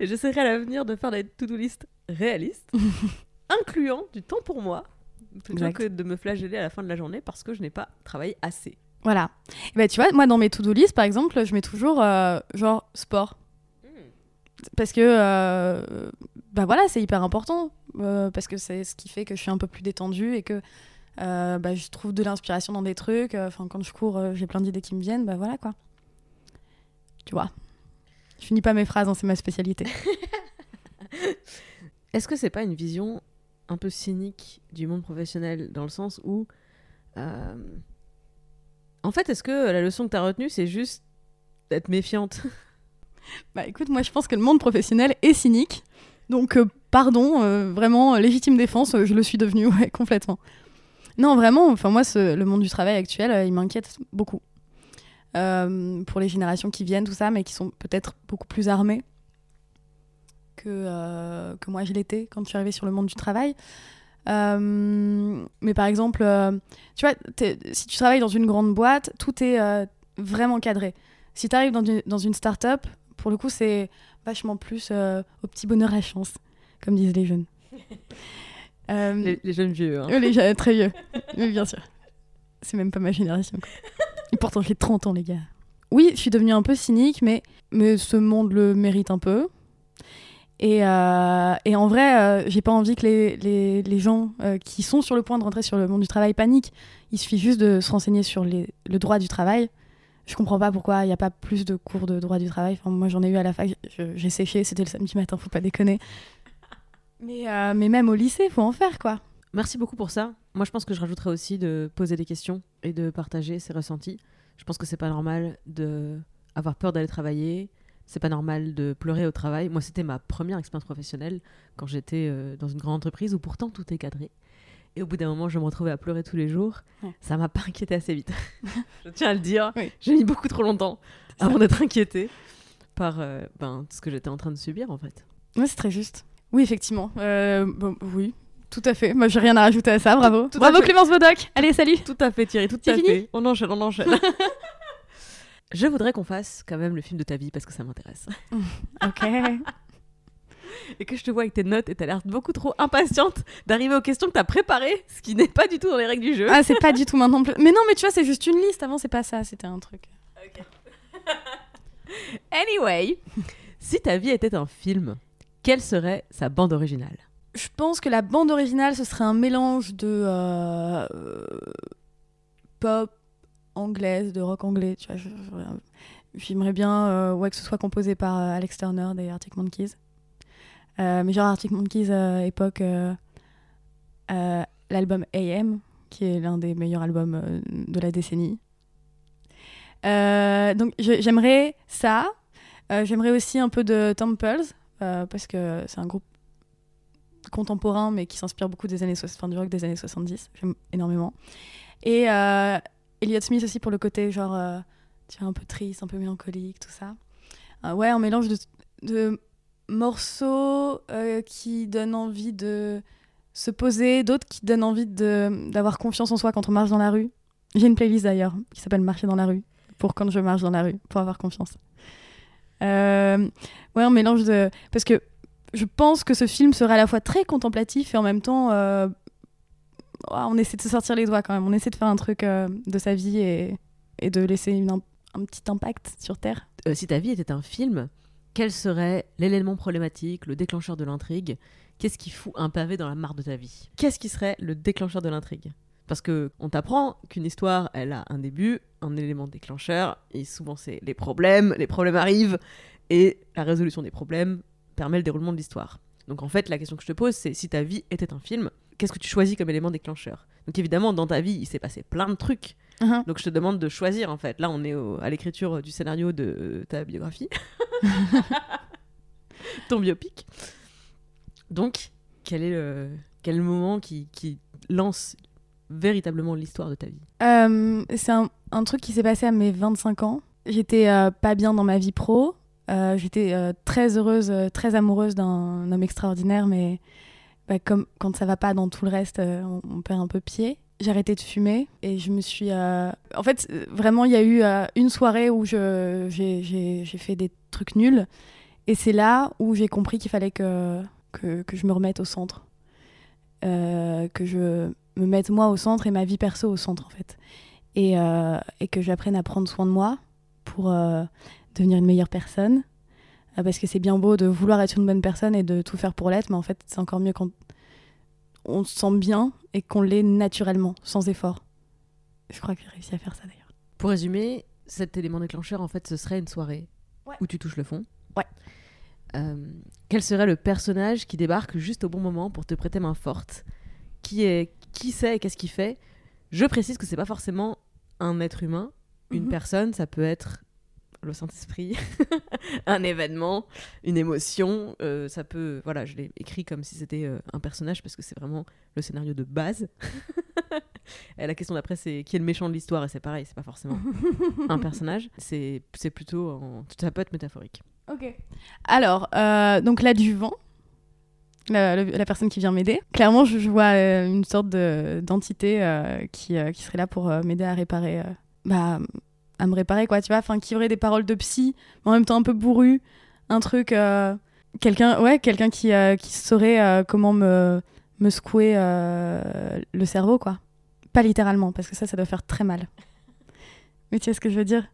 Speaker 1: et j'essaierai à l'avenir de faire des to-do list réalistes, incluant du temps pour moi, plutôt que de me flageller à la fin de la journée parce que je n'ai pas travaillé assez.
Speaker 2: Voilà. Et bah, tu vois, moi, dans mes to-do list, par exemple, je mets toujours euh, genre sport. Parce que, euh, bah voilà, c'est hyper important. euh, parce que c'est ce qui fait que je suis un peu plus détendue et que euh, bah, je trouve de l'inspiration dans des trucs. Enfin, quand je cours, j'ai plein d'idées qui me viennent. Bah voilà, quoi. Tu vois. Je finis pas mes phrases, hein, c'est ma spécialité.
Speaker 1: Est-ce que c'est pas une vision un peu cynique du monde professionnel dans le sens où euh, en fait est-ce que la leçon que tu as retenue c'est juste d'être méfiante?
Speaker 2: Bah écoute, moi je pense que le monde professionnel est cynique. Donc euh, pardon, euh, vraiment, légitime défense, euh, je le suis devenu, ouais, complètement. Non, vraiment, enfin moi, ce- le monde du travail actuel, euh, il m'inquiète beaucoup. Euh, pour les générations qui viennent, tout ça, mais qui sont peut-être beaucoup plus armées que, euh, que moi je l'étais quand je suis arrivée sur le monde du travail. Euh, mais par exemple, tu vois, si tu travailles dans une grande boîte, tout est vraiment cadré. Si tu arrives dans une, dans une start-up, pour le coup, c'est vachement plus au petit bonheur la chance, comme disent les jeunes.
Speaker 1: Les, les jeunes vieux hein.
Speaker 2: les jeunes, très vieux. Oui, bien sûr. C'est même pas ma génération. quoi. Pourtant, j'ai 30 ans, les gars. Oui, je suis devenue un peu cynique, mais, mais ce monde le mérite un peu. Et, euh, et en vrai, euh, j'ai pas envie que les, les, les gens euh, qui sont sur le point de rentrer sur le monde du travail paniquent. Il suffit juste de se renseigner sur les, le droit du travail. Je comprends pas pourquoi il n'y a pas plus de cours de droit du travail. Enfin, moi, j'en ai eu à la fac, je- j'ai séché, c'était le samedi matin, faut pas déconner. Mais, euh, mais même au lycée, faut en faire, quoi.
Speaker 1: merci beaucoup pour ça moi je pense que je rajouterais aussi de poser des questions et de partager ses ressentis je pense que c'est pas normal de avoir peur d'aller travailler c'est pas normal de pleurer au travail. Moi, c'était ma première expérience professionnelle quand j'étais euh, dans une grande entreprise où pourtant tout est cadré. Et au bout d'un moment, je me retrouvais à pleurer tous les jours.
Speaker 2: Ouais.
Speaker 1: Ça m'a pas inquiété assez vite. je tiens à le dire.
Speaker 2: Oui.
Speaker 1: J'ai mis beaucoup trop longtemps avant d'être inquiétée par euh, ben, ce que j'étais en train de subir en fait.
Speaker 2: Ouais, c'est très juste. Oui, effectivement. Euh, bon, oui, tout à fait. Moi, j'ai rien à rajouter à ça. Bravo.
Speaker 1: Tout
Speaker 2: Bravo. Clémence Bodoc. Allez, salut.
Speaker 1: Tout à fait, Thierry, tout à
Speaker 2: fini
Speaker 1: fait. On enchaîne, on enchaîne. je voudrais qu'on fasse quand même le film de ta vie parce que ça m'intéresse.
Speaker 2: Ok.
Speaker 1: Et que je te vois avec tes notes et t'as l'air beaucoup trop impatiente d'arriver aux questions que t'as préparées, ce qui n'est pas du tout dans les règles du jeu.
Speaker 2: ah, c'est pas du tout maintenant. Mais non, mais tu vois, c'est juste une liste. Avant, c'est pas ça. C'était un truc.
Speaker 1: Anyway, si ta vie était un film, quelle serait sa bande originale?
Speaker 2: Je pense que la bande originale, ce serait un mélange de euh, pop anglaise, de rock anglais. Tu vois, j'aimerais bien euh, ouais, que ce soit composé par euh, Alex Turner des Arctic Monkeys. Mais genre Arctic Monkeys époque l'album AM, qui est l'un des meilleurs albums de la décennie. Donc j'aimerais ça. J'aimerais aussi un peu de Temples, parce que c'est un groupe contemporain, mais qui s'inspire beaucoup des années, enfin, du rock des années 70. J'aime énormément. Et euh, Elliott Smith aussi pour le côté genre, euh, tu vois, un peu triste, un peu mélancolique, tout ça. Euh, ouais, un mélange de, de morceaux euh, qui donnent envie de se poser, d'autres qui donnent envie d'avoir confiance en soi quand on marche dans la rue. J'ai une playlist d'ailleurs qui s'appelle Marcher dans la rue, pour quand je marche dans la rue, pour avoir confiance. Ouais, un mélange de... Parce que je pense que ce film serait à la fois très contemplatif et en même temps, euh, ah, on essaie de se sortir les doigts quand même. On essaie de faire un truc euh, de sa vie et, de laisser un petit impact sur Terre.
Speaker 1: Euh, Si ta vie était un film, quel serait l'élément problématique, le déclencheur de l'intrigue? Qu'est-ce qui fout un pavé dans la mare de ta vie? Qu'est-ce qui serait le déclencheur de l'intrigue? Parce que on t'apprend qu'une histoire, elle a un début, un élément déclencheur, et souvent c'est les problèmes, les problèmes arrivent, et la résolution des problèmes permet le déroulement de l'histoire. Donc en fait, la question que je te pose, c'est si ta vie était un film, qu'est-ce que tu choisis comme élément déclencheur? Donc évidemment, dans ta vie, il s'est passé plein de trucs. Donc je te demande de choisir en fait. Là, on est au- à l'écriture du scénario de euh, ta biographie, ton biopic. Donc, quel est le, quel moment qui, qui lance véritablement l'histoire de ta vie?
Speaker 2: Euh, c'est un, un truc qui s'est passé à mes 25 ans. J'étais euh, pas bien dans ma vie pro. Euh, J'étais euh, très heureuse, euh, très amoureuse d'un homme extraordinaire, mais bah, comme quand ça va pas dans tout le reste, on, perd un peu pied. J'ai arrêté de fumer et je me suis. En fait, vraiment, il y a eu une soirée où j'ai fait des trucs nuls. Et c'est là où j'ai compris qu'il fallait que, que, que je me remette au centre. Que je me mette moi au centre et ma vie perso au centre en fait. Et, et que j'apprenne à prendre soin de moi pour devenir une meilleure personne. Euh, parce que c'est bien beau de vouloir être une bonne personne et de tout faire pour l'être, mais en fait c'est encore mieux quand on se sent bien et qu'on l'est naturellement, sans effort. Je crois que j'ai réussi à faire ça d'ailleurs.
Speaker 1: Pour résumer, cet élément déclencheur, en fait, ce serait une soirée
Speaker 2: Ouais.
Speaker 1: où tu touches le fond.
Speaker 2: Ouais.
Speaker 1: Euh, quel serait le personnage qui débarque juste au bon moment pour te prêter main forte? Qui est Qui c'est et qu'est-ce qu'il fait? Je précise que c'est pas forcément un être humain, une
Speaker 2: Mhm.
Speaker 1: personne, ça peut être le Saint-Esprit, un événement, une émotion. euh, ça peut, voilà, je l'ai écrit comme si c'était euh, un personnage parce que c'est vraiment le scénario de base. et la question d'après, c'est qui est le méchant de l'histoire et c'est pareil, c'est pas forcément un personnage. C'est c'est plutôt, en... ça peut être métaphorique.
Speaker 2: Ok. Alors, euh, donc l'adjuvant, la, la- la personne qui vient m'aider, clairement, je, je vois euh, une sorte de- d'entité euh, qui, euh, qui serait là pour m'aider à réparer, bah, à me réparer, quoi, tu vois, enfin, qui aurait des paroles de psy, mais en même temps un peu bourru, un truc, euh, quelqu'un, ouais, quelqu'un qui, euh, qui saurait euh, comment me, me secouer le cerveau, quoi. Pas littéralement, parce que ça, ça doit faire très mal. Mais tu sais ce que je veux dire?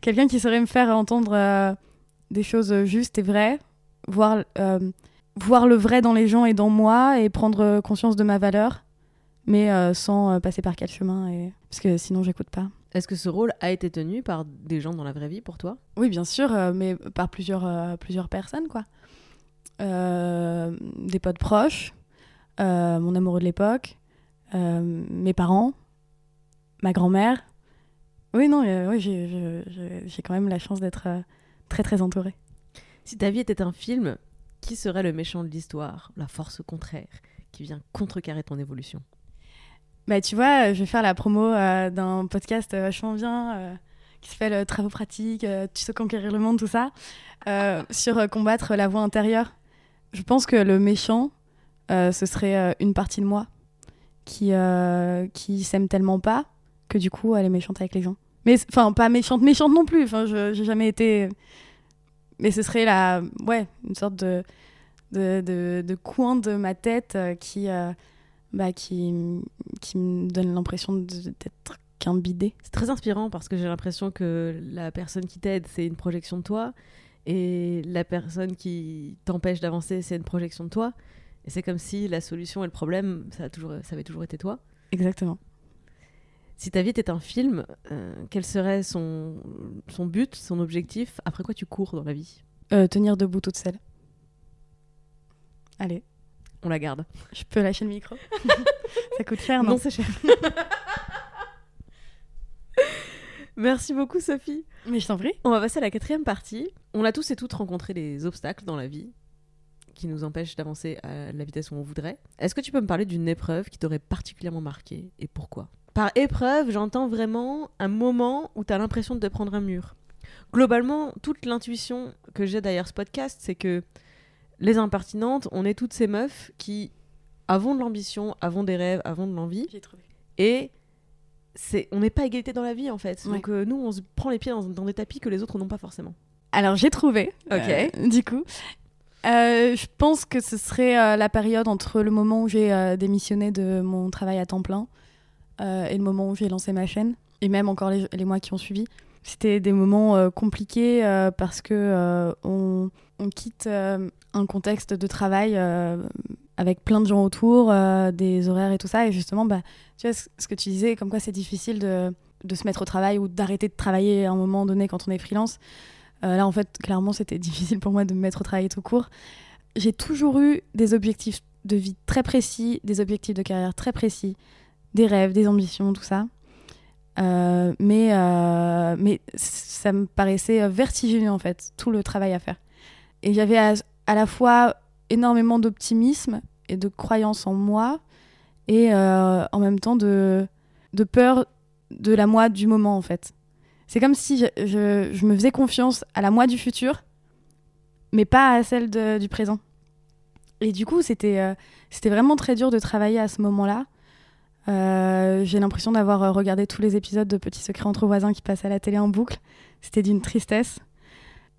Speaker 2: Quelqu'un qui saurait me faire entendre des choses justes et vraies, voir, voir le vrai dans les gens et dans moi et prendre conscience de ma valeur, mais sans passer par quel chemin, et... parce que sinon j'écoute pas.
Speaker 1: Est-ce que ce rôle a été tenu par des gens dans la vraie vie pour toi?
Speaker 2: Oui, bien sûr, euh, mais par plusieurs, euh, plusieurs personnes, quoi. Euh, des potes proches, mon amoureux de l'époque, mes parents, ma grand-mère. Oui, non, oui, j'ai- quand même la chance d'être très, très entourée.
Speaker 1: Si ta vie était un film, qui serait le méchant de l'histoire, la force contraire, qui vient contrecarrer ton évolution?
Speaker 2: Bah, tu vois, je vais faire la promo euh, d'un podcast euh, vachement bien euh, qui s'appelle euh, Travaux pratiques, euh, Tu sais conquérir le monde, tout ça, euh, sur euh, combattre la voix intérieure. Je pense que le méchant, euh, ce serait euh, une partie de moi qui, euh, qui s'aime tellement pas que du coup, elle est méchante avec les gens. Mais enfin, pas méchante, méchante non plus. Enfin, je- j'ai jamais été. Mais ce serait la, ouais, une sorte de de, de, de coin de ma tête euh, qui, euh, bah, qui, qui me donne l'impression d'être qu'un bidet.
Speaker 1: C'est très inspirant parce que j'ai l'impression que la personne qui t'aide, c'est une projection de toi, et la personne qui t'empêche d'avancer, c'est une projection de toi. Et c'est comme si la solution et le problème, ça, a toujours, ça avait toujours été toi.
Speaker 2: Exactement.
Speaker 1: Si ta vie était un film, euh, quel serait son, son but, son objectif? Après quoi tu cours dans la vie?
Speaker 2: Euh, tenir debout toute seule. Allez,
Speaker 1: On la garde.
Speaker 2: je peux lâcher le micro Ça coûte cher, non,
Speaker 1: non, c'est cher. Merci beaucoup, Sophie.
Speaker 2: Mais je t'en prie.
Speaker 1: On va passer à la quatrième partie. On a tous et toutes rencontré des obstacles dans la vie qui nous empêchent d'avancer à la vitesse où on voudrait. Est-ce que tu peux me parler d'une épreuve qui t'aurait particulièrement marqué et pourquoi? Par épreuve, j'entends vraiment un moment où tu as l'impression de te prendre un mur. Globalement, toute l'intuition que j'ai derrière ce podcast, c'est que les impertinentes, on est toutes ces meufs qui avons de l'ambition, avons des rêves, avons de l'envie
Speaker 2: J'ai trouvé.
Speaker 1: et c'est on n'est pas égalité dans la vie en fait.
Speaker 2: Ouais.
Speaker 1: Donc euh, nous, on se prend les pieds dans, dans des tapis que les autres n'ont pas forcément.
Speaker 2: Alors, j'ai trouvé.
Speaker 1: Ok.
Speaker 2: euh, du coup. Euh, je pense que ce serait la période entre le moment où j'ai démissionné de mon travail à temps plein et le moment où j'ai lancé ma chaîne, et même encore les, les mois qui ont suivi. C'était des moments compliqués parce que on, on quitte euh, un contexte de travail euh, avec plein de gens autour, euh, des horaires et tout ça. Et justement, bah, tu vois, ce que tu disais, comme quoi c'est difficile de, se mettre au travail ou d'arrêter de travailler à un moment donné quand on est freelance. Là, en fait, clairement, c'était difficile pour moi de me mettre au travail tout court. J'ai toujours eu des objectifs de vie très précis, des objectifs de carrière très précis, des rêves, des ambitions, tout ça. Mais, mais ça me paraissait vertigineux, en fait, tout le travail à faire. Et j'avais à, à la fois énormément d'optimisme et de croyance en moi, et euh, en même temps de, peur de la moi du moment, en fait. C'est comme si je, me faisais confiance à la moi du futur, mais pas à celle du présent. Et du coup, c'était euh, c'était vraiment très dur de travailler à ce moment-là. Euh, J'ai l'impression d'avoir regardé tous les épisodes de Petits secrets entre voisins qui passaient à la télé en boucle. C'était d'une tristesse.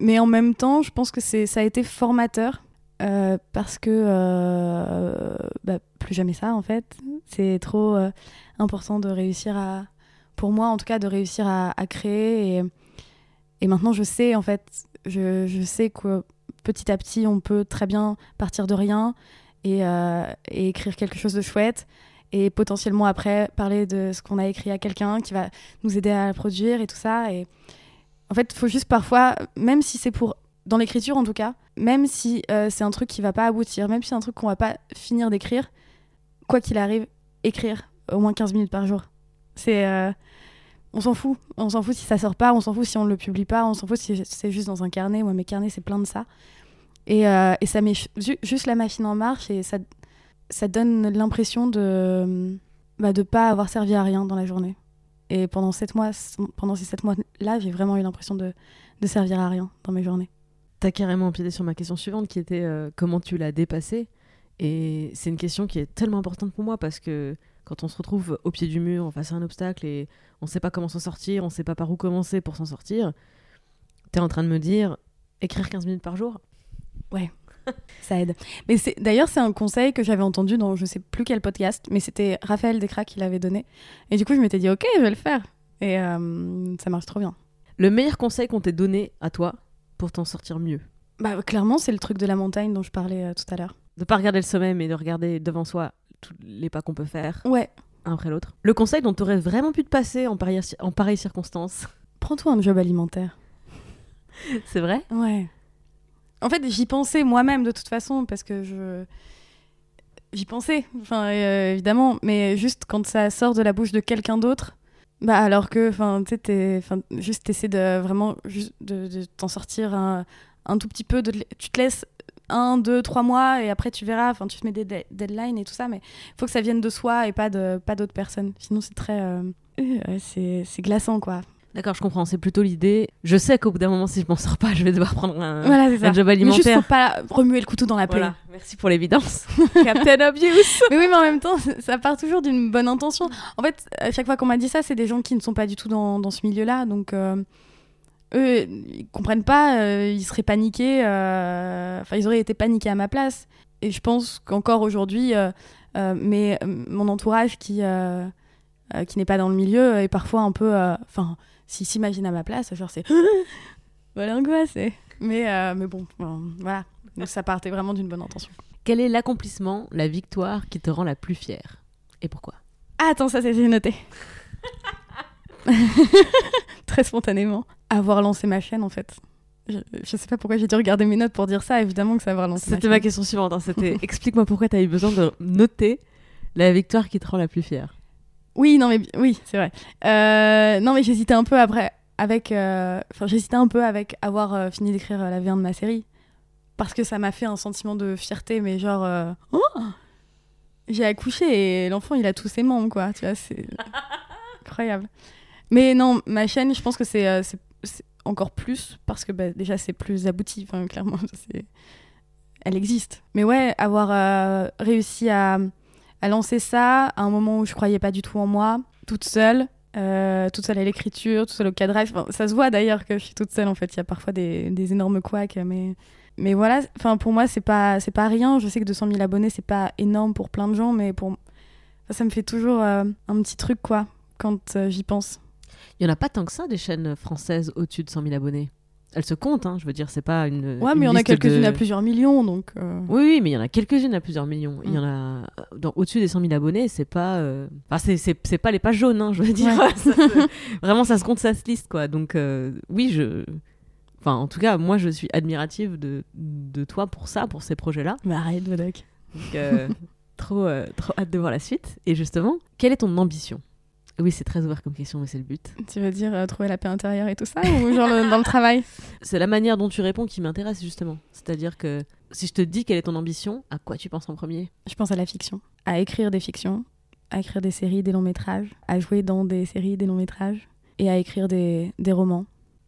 Speaker 2: Mais en même temps, je pense que ça a été formateur euh, parce que euh, bah, plus jamais ça en fait. C'est trop euh, important de réussir à, pour moi en tout cas, de réussir à, créer. Et, et maintenant, je sais en fait, je, je sais que petit à petit, on peut très bien partir de rien et, et écrire quelque chose de chouette. Et potentiellement après parler de ce qu'on a écrit à quelqu'un qui va nous aider à le produire et tout ça. Et en fait, il faut juste parfois, même si c'est pour dans l'écriture en tout cas, même si euh, c'est un truc qui va pas aboutir, même si c'est un truc qu'on va pas finir d'écrire, quoi qu'il arrive, écrire au moins 15 minutes par jour. C'est euh, on s'en fout, on s'en fout si ça sort pas, on s'en fout si on le publie pas, on s'en fout si c'est juste dans un carnet. Moi mes carnets c'est plein de ça. Et, euh, et ça met ju- juste la machine en marche et ça ça donne l'impression de bah, de pas avoir servi à rien dans la journée. Et pendant sept mois, pendant ces sept mois là, j'ai vraiment eu l'impression de de servir à rien dans mes journées.
Speaker 1: T'as carrément empiété sur ma question suivante qui était euh, comment tu l'as dépassé? Et c'est une question qui est tellement importante pour moi parce que quand on se retrouve au pied du mur, face à un obstacle et on sait pas comment s'en sortir, on sait pas par où commencer pour s'en sortir, t'es en train de me dire écrire 15 minutes par jour?
Speaker 2: Ça aide. Mais c'est d'ailleurs c'est un conseil que j'avais entendu dans je sais plus quel podcast, mais c'était Raphaël Descraques qui l'avait donné. Et du coup je m'étais dit ok je vais le faire. Et euh, ça marche trop bien.
Speaker 1: Le meilleur conseil qu'on t'ait donné à toi pour t'en sortir mieux?
Speaker 2: Bah clairement c'est le truc de la montagne dont je parlais euh, tout à l'heure.
Speaker 1: De pas regarder le sommet mais de regarder devant soi tous les pas qu'on peut faire
Speaker 2: Ouais.
Speaker 1: un après l'autre. Le conseil dont t'aurais vraiment pu te passer en pareille, en pareille circonstance?
Speaker 2: Prends-toi un job alimentaire.
Speaker 1: c'est vrai?
Speaker 2: Ouais. En fait, j'y pensais moi-même de toute façon parce que je j'y pensais, enfin euh, évidemment, mais juste quand ça sort de la bouche de quelqu'un d'autre, Bah alors que, enfin, tu sais, juste t'essaies de vraiment juste de, t'en sortir un, un tout petit peu. Tu te laisses un, deux, trois mois et après tu verras. Enfin, tu te mets des de- deadlines et tout ça, mais il faut que ça vienne de soi et pas de pas d'autres personnes. Sinon, c'est très, euh, c'est glaçant quoi.
Speaker 1: D'accord, je comprends. C'est plutôt l'idée. Je sais qu'au bout d'un moment, si je m'en sors pas, je vais devoir prendre un,
Speaker 2: voilà, c'est ça.
Speaker 1: un job
Speaker 2: Mais juste
Speaker 1: alimentaire.
Speaker 2: faut pas remuer le couteau dans la plaie.
Speaker 1: Voilà. Merci pour l'évidence. Captain Obvious.
Speaker 2: mais oui, mais en même temps, ça part toujours d'une bonne intention. En fait, à chaque fois qu'on m'a dit ça, c'est des gens qui ne sont pas du tout dans, dans ce milieu-là. Donc, euh, eux, ils comprennent pas, euh, ils seraient paniqués. euh, Enfin, ils auraient été paniqués à ma place. Et je pense qu'encore aujourd'hui, euh, mais mon entourage qui, qui n'est pas dans le milieu est parfois un peu. Enfin, s'il s'imagine à ma place, genre, c'est. voilà, l'angoisse. Mais, euh, mais bon, bon, voilà. Donc, ça partait vraiment d'une bonne intention.
Speaker 1: Quel est l'accomplissement, la victoire qui te rend la plus fière? Et pourquoi?
Speaker 2: Ah, attends, ça, c'est j'ai noté. Très spontanément. Avoir lancé ma chaîne, en fait. Je, je sais pas pourquoi j'ai dû regarder mes notes pour dire ça. Évidemment que ça avoir lancé
Speaker 1: C'était ma question suivante. hein. C'était explique-moi pourquoi tu as eu besoin de noter la victoire qui te rend la plus fière.
Speaker 2: Oui, non, mais oui, c'est vrai. Euh, non, mais j'hésitais un peu après avec. euh, Enfin, j'hésitais un peu avec avoir euh, fini d'écrire la V1 de ma série. Parce que ça m'a fait un sentiment de fierté, mais genre. Oh J'ai accouché et l'enfant, il a tous ses membres, quoi. Tu vois, c'est incroyable. Mais non, ma chaîne, je pense que c'est encore plus parce que bah, déjà, c'est plus abouti. Clairement. Elle existe. Mais ouais, avoir euh, réussi à à lancer ça à un moment où je croyais pas du tout en moi, toute seule, euh, toute seule à l'écriture, toute seule au cadrage. Ça se voit d'ailleurs que je suis toute seule en fait. Il y a parfois des, des énormes couacs, mais mais voilà. Enfin pour moi c'est pas c'est pas rien. Je sais que 200 000 abonnés c'est pas énorme pour plein de gens, mais pour enfin, ça me fait toujours euh, un petit truc quoi quand euh, j'y pense.
Speaker 1: Il y en a pas tant que ça des chaînes françaises au-dessus de 100 000 abonnés? Elles se comptent, hein, je veux dire, c'est pas une.
Speaker 2: Ouais,
Speaker 1: une
Speaker 2: mais il y en a quelques-unes
Speaker 1: de-
Speaker 2: à plusieurs millions donc. euh,
Speaker 1: Oui, oui, mais il y en a quelques-unes à plusieurs millions. Il y en
Speaker 2: Mm.
Speaker 1: a dans au-dessus des 100 000 abonnés, c'est pas, euh, enfin, c'est, c'est, c'est pas les pages jaunes, hein, je veux dire.
Speaker 2: Ouais.
Speaker 1: Ça se- Vraiment, ça se compte, ça se liste, quoi. Donc, euh, oui, je, enfin, en tout cas, moi, je suis admirative de, de toi pour ça, pour ces projets-là.
Speaker 2: Mais arrête, Vodoc.
Speaker 1: Donc, euh, trop, euh, trop hâte de voir la suite. Et justement, quelle est ton ambition? Oui, c'est très ouvert comme question, mais c'est le but.
Speaker 2: Tu veux dire euh, trouver la paix intérieure et tout ça ou genre le- dans le travail
Speaker 1: C'est la manière dont tu réponds qui m'intéresse justement. C'est-à-dire que si je te dis quelle est ton ambition, à quoi tu penses en premier?
Speaker 2: Je pense à la fiction, à écrire des fictions, à écrire des séries, des longs métrages, à jouer dans des séries, des longs métrages et à écrire des, des romans.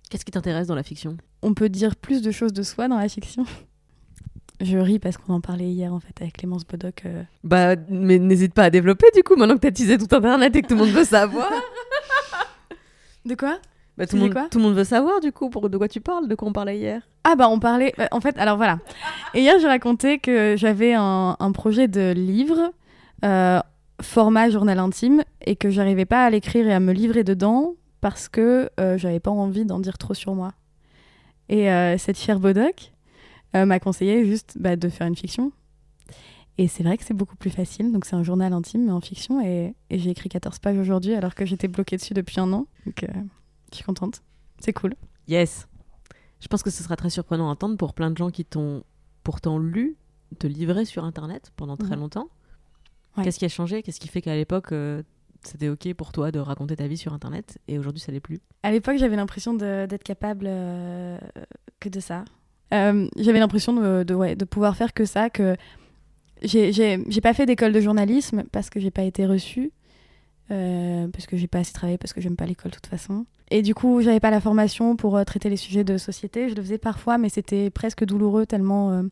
Speaker 1: Qu'est-ce qui t'intéresse dans la fiction?
Speaker 2: On peut dire plus de choses de soi dans la fiction. Je ris parce qu'on en parlait hier en fait avec Clémence Bodoc. euh.
Speaker 1: Bah, mais n'hésite pas à développer du coup, maintenant que t'as teasé tout internet et que tout le monde veut savoir.
Speaker 2: De quoi?
Speaker 1: Bah, tout, le monde,
Speaker 2: quoi?
Speaker 1: tout le monde veut savoir du coup pour de quoi tu parles, de quoi on parlait hier?
Speaker 2: Ah bah on parlait... bah, en fait, alors voilà. Et hier j'ai raconté que j'avais un, un projet de livre, euh, format journal intime, et que j'arrivais pas à l'écrire et à me livrer dedans parce que euh, j'avais pas envie d'en dire trop sur moi. Et euh, cette chère Bodoc euh, m'a conseillé juste bah, de faire une fiction. Et c'est vrai que c'est beaucoup plus facile, donc c'est un journal intime mais en fiction, et, et j'ai écrit 14 pages aujourd'hui alors que j'étais bloquée dessus depuis un an. Donc euh, je suis contente. C'est cool.
Speaker 1: Yes. Je pense que ce sera très surprenant à entendre pour plein de gens qui t'ont pourtant lu, te livrer sur internet pendant très
Speaker 2: Mhm.
Speaker 1: longtemps.
Speaker 2: Ouais.
Speaker 1: Qu'est-ce qui a changé? Qu'est-ce qui fait qu'à l'époque euh, c'était ok pour toi de raconter ta vie sur internet et aujourd'hui ça l'est plus?
Speaker 2: À l'époque, j'avais l'impression d'être capable euh, que de ça. Euh, j'avais l'impression de, de, pouvoir faire que ça, que j'ai pas fait d'école de journalisme parce que j'ai pas été reçue, euh, parce que j'ai pas assez travaillé, parce que j'aime pas l'école de toute façon. Et du coup, j'avais pas la formation pour euh, traiter les sujets de société. Je le faisais parfois, mais c'était presque douloureux tellement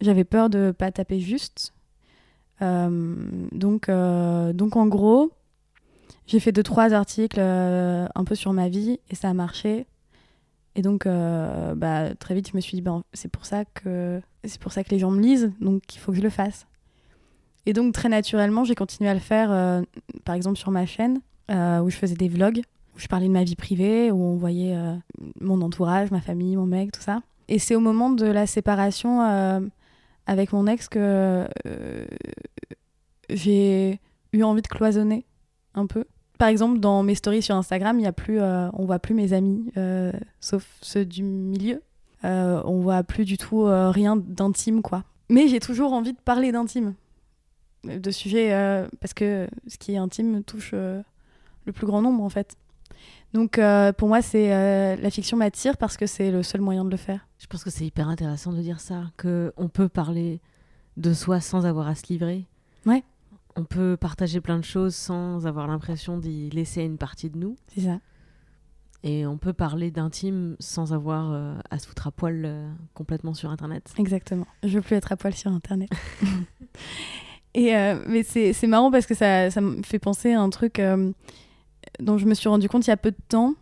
Speaker 2: j'avais peur de pas taper juste. Donc, donc en gros, j'ai fait deux trois articles un peu sur ma vie et ça a marché. Et donc euh, bah, très vite je me suis dit ben, c'est pour ça que c'est pour ça que les gens me lisent donc il faut que je le fasse. Et donc très naturellement j'ai continué à le faire euh, par exemple sur ma chaîne euh, où je faisais des vlogs où je parlais de ma vie privée où on voyait mon entourage, ma famille, mon mec, tout ça. Et c'est au moment de la séparation avec mon ex que j'ai eu envie de cloisonner un peu. Par exemple, dans mes stories sur Instagram, il y a plus, euh, on voit plus mes amis, euh, sauf ceux du milieu. Euh, on voit plus du tout euh, rien d'intime, quoi. Mais j'ai toujours envie de parler d'intime, de sujets, parce que ce qui est intime touche le plus grand nombre en fait. Donc pour moi, c'est la fiction m'attire parce que c'est le seul moyen de le faire.
Speaker 1: Je pense que c'est hyper intéressant de dire ça, que on peut parler de soi sans avoir à se livrer.
Speaker 2: Ouais.
Speaker 1: On peut partager plein de choses sans avoir l'impression d'y laisser une partie de nous.
Speaker 2: C'est ça.
Speaker 1: Et on peut parler d'intime sans avoir euh, à se foutre à poil euh, complètement sur Internet.
Speaker 2: Exactement. Je veux plus être à poil sur Internet. Et euh, mais c'est c'est marrant parce que ça, ça me fait penser à un truc dont je me suis rendu compte il y a peu de temps,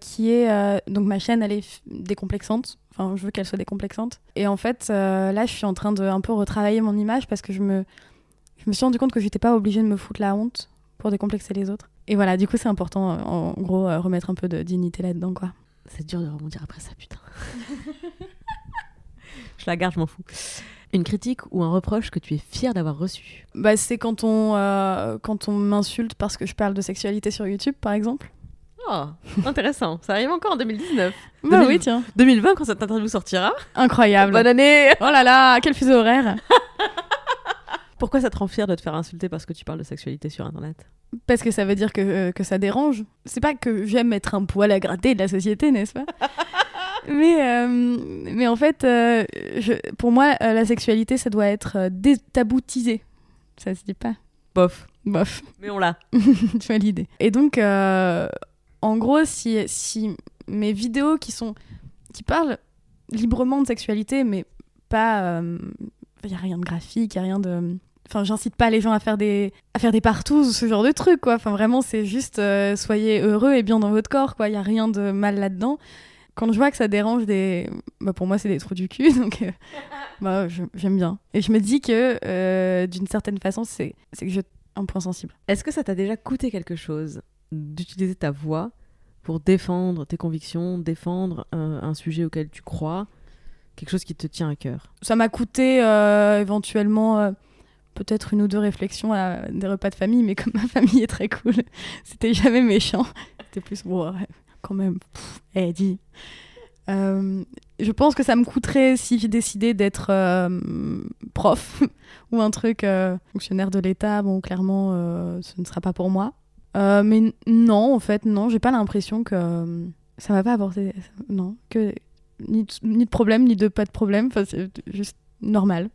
Speaker 2: qui est donc ma chaîne elle est décomplexante. Enfin, je veux qu'elle soit décomplexante. Et en fait, là, je suis en train de un peu retravailler mon image parce que je me je me suis rendu compte que j'étais pas obligée de me foutre la honte pour décomplexer les autres. Et voilà, du coup, c'est important, euh, en gros, euh, remettre un peu de dignité là-dedans, quoi.
Speaker 1: C'est dur de rebondir après ça, putain. je la garde, je m'en fous. Une critique ou un reproche que tu es fier d'avoir reçu?
Speaker 2: Bah, c'est quand on, euh, quand on m'insulte parce que je parle de sexualité sur YouTube, par exemple.
Speaker 1: Oh, intéressant. Ça arrive encore en 2019.
Speaker 2: Bah
Speaker 1: 2000.
Speaker 2: oui, tiens.
Speaker 1: 2020, quand cette interview sortira.
Speaker 2: Incroyable.
Speaker 1: Bonne année
Speaker 2: Oh là là, quel fuseau horaire
Speaker 1: Pourquoi ça te rend fier de te faire insulter parce que tu parles de sexualité sur Internet?
Speaker 2: Parce que ça veut dire que, euh, que ça dérange. C'est pas que j'aime être un poil à gratter de la société, n'est-ce pas? Mais, euh, mais en fait, euh, je- pour moi, la sexualité, ça doit être détaboutisé. Ça se dit pas?
Speaker 1: Bof.
Speaker 2: Bof,
Speaker 1: Mais on l'a.
Speaker 2: tu vois l'idée. Et donc, en gros, si, si mes vidéos qui sont qui parlent librement de sexualité, mais pas, il y a rien de graphique, il y a rien de, enfin, j'incite pas les gens à faire des à faire des partous ou ce genre de trucs, quoi. Enfin, vraiment, c'est juste euh, soyez heureux et bien dans votre corps, quoi. Il y a rien de mal là-dedans. Quand je vois que ça dérange des, bah, pour moi, c'est des trous du cul, donc euh, bah, j'aime bien. Et je me dis que euh, d'une certaine façon, c'est c'est que je un point sensible.
Speaker 1: Est-ce que ça t'a déjà coûté quelque chose d'utiliser ta voix pour défendre tes convictions, défendre un sujet auquel tu crois, quelque chose qui te tient à cœur?
Speaker 2: Ça m'a coûté éventuellement peut-être une ou deux réflexions à des repas de famille, mais comme ma famille est très cool, c'était jamais méchant. C'était plus bon, quand même. Eh, dis. Euh, je pense que ça me coûterait si j'ai décidé d'être euh, prof ou un truc euh, fonctionnaire de l'État. Bon, clairement, euh, ce ne sera pas pour moi. Mais non, en fait, non, j'ai pas l'impression que ça va pas apporter. Non, que ni ni de problème, ni de pas de problème. Enfin, c'est juste normal.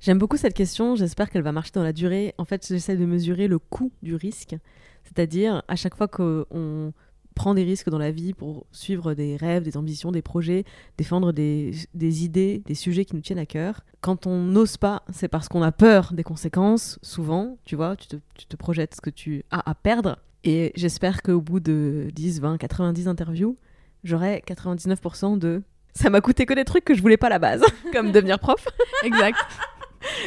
Speaker 1: J'aime beaucoup cette question, j'espère qu'elle va marcher dans la durée. En fait, j'essaie de mesurer le coût du risque, c'est-à-dire à chaque fois qu'on prend des risques dans la vie pour suivre des rêves, des ambitions, des projets, défendre des, idées, des sujets qui nous tiennent à cœur. Quand on n'ose pas, c'est parce qu'on a peur des conséquences, souvent, tu vois, tu te, tu te projettes ce que tu as à perdre. Et j'espère qu'au bout de 10, 20, 90 interviews, j'aurai 99% de... Ça m'a coûté que des trucs que je voulais pas à la base, comme devenir prof.
Speaker 2: Exact.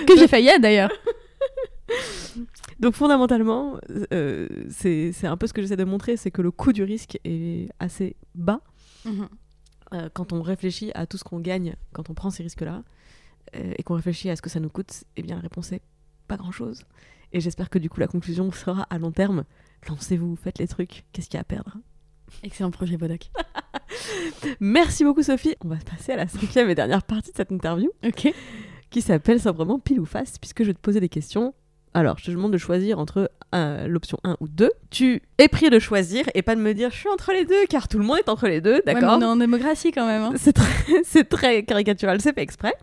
Speaker 2: Que j'ai failli d'ailleurs.
Speaker 1: Donc fondamentalement, euh, c'est un peu ce que j'essaie de montrer, c'est que le coût du risque est assez bas euh, quand on réfléchit à tout ce qu'on gagne quand on prend ces risques-là euh, et qu'on réfléchit à ce que ça nous coûte. Eh bien, la réponse est pas grand-chose. Et j'espère que du coup la conclusion sera à long terme. Lancez-vous, faites les trucs. Qu'est-ce qu'il y a à perdre?
Speaker 2: Excellent projet, Bodoc.
Speaker 1: Merci beaucoup Sophie. On va passer à la cinquième et dernière partie de cette interview
Speaker 2: Ok.
Speaker 1: Qui s'appelle simplement pile ou face puisque je vais te poser des questions. Alors, je te demande de choisir entre euh, l'option 1 ou 2. Tu es pris de choisir et pas de me dire je suis entre les deux car tout le monde est entre les deux,
Speaker 2: Ouais, mais
Speaker 1: d'accord
Speaker 2: on est en démocratie quand même. hein.
Speaker 1: C'est très, caricatural, c'est fait exprès.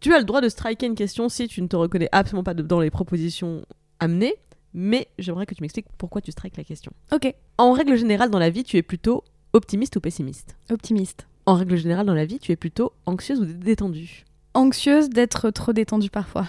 Speaker 1: Tu as le droit de striker une question si tu ne te reconnais absolument pas de- dans les propositions amenées, mais j'aimerais que tu m'expliques pourquoi tu strikes la question.
Speaker 2: Ok.
Speaker 1: En règle générale, dans la vie, tu es plutôt optimiste ou pessimiste?
Speaker 2: Optimiste.
Speaker 1: En règle générale, dans la vie, tu es plutôt anxieuse ou détendue?
Speaker 2: Anxieuse d'être trop détendue parfois.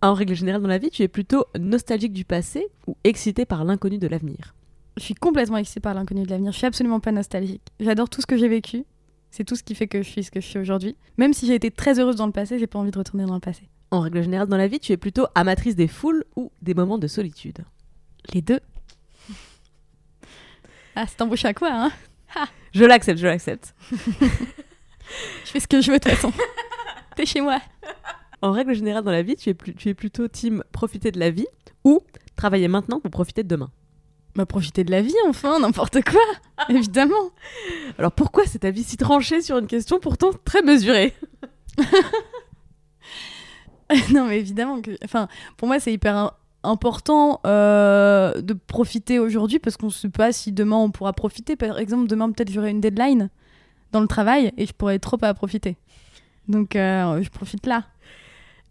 Speaker 1: En règle générale, dans la vie, tu es plutôt nostalgique du passé ou excité par l'inconnu de l'avenir?
Speaker 2: Je suis complètement excitée par l'inconnu de l'avenir. Je suis absolument pas nostalgique. J'adore tout ce que j'ai vécu. C'est tout ce qui fait que je suis ce que je suis aujourd'hui. Même si j'ai été très heureuse dans le passé, j'ai pas envie de retourner dans le passé.
Speaker 1: En règle générale, dans la vie, tu es plutôt amatrice des foules ou des moments de solitude?
Speaker 2: Les deux. Ah, c'est embauché à quoi, hein?
Speaker 1: Je l'accepte, je l'accepte.
Speaker 2: Je fais ce que je veux de toute façon. T'es chez moi.
Speaker 1: En règle générale, dans la vie, tu es, plus- tu es plutôt team profiter de la vie ou travailler maintenant pour profiter de demain.
Speaker 2: Bah, profiter de la vie, enfin, n'importe quoi. Évidemment.
Speaker 1: Alors pourquoi cet avis si tranché sur une question pourtant très mesurée?
Speaker 2: Non, mais évidemment que. Enfin, pour moi, c'est hyper im- important euh, de profiter aujourd'hui parce qu'on ne sait pas si demain on pourra profiter. Par exemple, demain peut-être j'aurai une deadline dans le travail et je pourrais trop pas profiter. Donc euh, je profite là.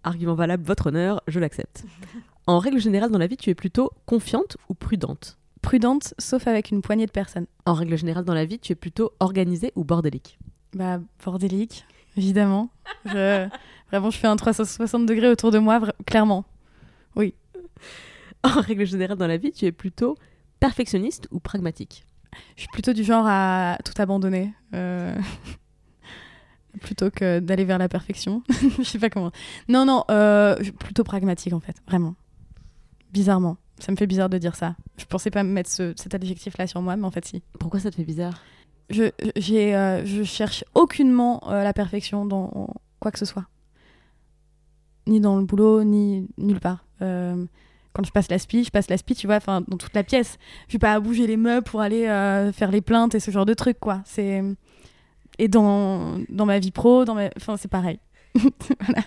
Speaker 1: Argument valable, votre honneur, je l'accepte. En règle générale, dans la vie, tu es plutôt confiante ou prudente?
Speaker 2: Prudente, sauf avec une poignée de personnes.
Speaker 1: En règle générale, dans la vie, tu es plutôt organisée ou bordélique?
Speaker 2: Bah, bordélique, évidemment. Je- Vraiment, je fais un 360 degrés autour de moi, clairement.
Speaker 1: En règle générale, dans la vie, tu es plutôt perfectionniste ou pragmatique?
Speaker 2: Je suis plutôt du genre à tout abandonner. euh, plutôt que d'aller vers la perfection. je sais pas comment. Non, non, euh, plutôt pragmatique en fait, vraiment. Bizarrement. Ça me fait bizarre de dire ça. Je pensais pas mettre ce- cet adjectif-là sur moi, mais en fait, si.
Speaker 1: Pourquoi ça te fait bizarre?
Speaker 2: Je, j'ai, euh, je cherche aucunement euh, la perfection dans quoi que ce soit. Ni dans le boulot, ni nulle part. Quand je passe l'aspi, je passe l'aspi, tu vois, enfin, dans toute la pièce. Je vais pas bouger les meubles pour aller euh, faire les plaintes et ce genre de trucs, quoi. C'est... Et dans, dans ma vie pro, dans ma... enfin, c'est pareil. voilà.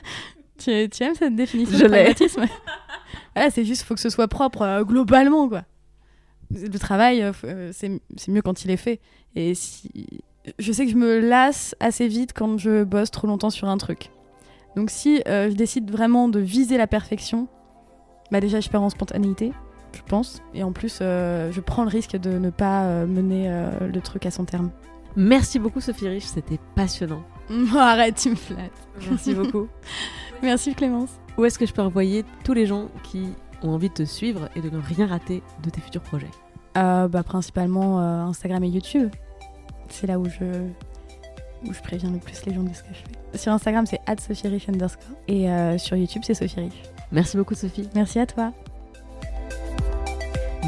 Speaker 2: tu, tu aimes cette définition
Speaker 1: Je
Speaker 2: de pragmatisme? Voilà, c'est juste, faut que ce soit propre euh, globalement, quoi. Le travail, euh, euh, c'est c'est mieux quand il est fait. Et si... je sais que je me lasse assez vite quand je bosse trop longtemps sur un truc. Donc si je décide vraiment de viser la perfection, bah déjà je perds en spontanéité, je pense. Et en plus, euh, je prends le risque de ne pas euh, mener euh, le truc à son terme.
Speaker 1: Merci beaucoup, Sophie Rich, c'était passionnant.
Speaker 2: Arrête, tu me flattes.
Speaker 1: Merci beaucoup.
Speaker 2: Merci Clémence.
Speaker 1: Où est-ce que je peux envoyer tous les gens qui ont envie de te suivre et de ne rien rater de tes futurs projets?
Speaker 2: Bah, principalement Instagram et YouTube. C'est là où je, où je préviens le plus les gens de ce que je fais. Sur Instagram, c'est @sophierish underscore. Et euh, sur YouTube, c'est Sophie Rich.
Speaker 1: Merci beaucoup, Sophie.
Speaker 2: Merci à toi.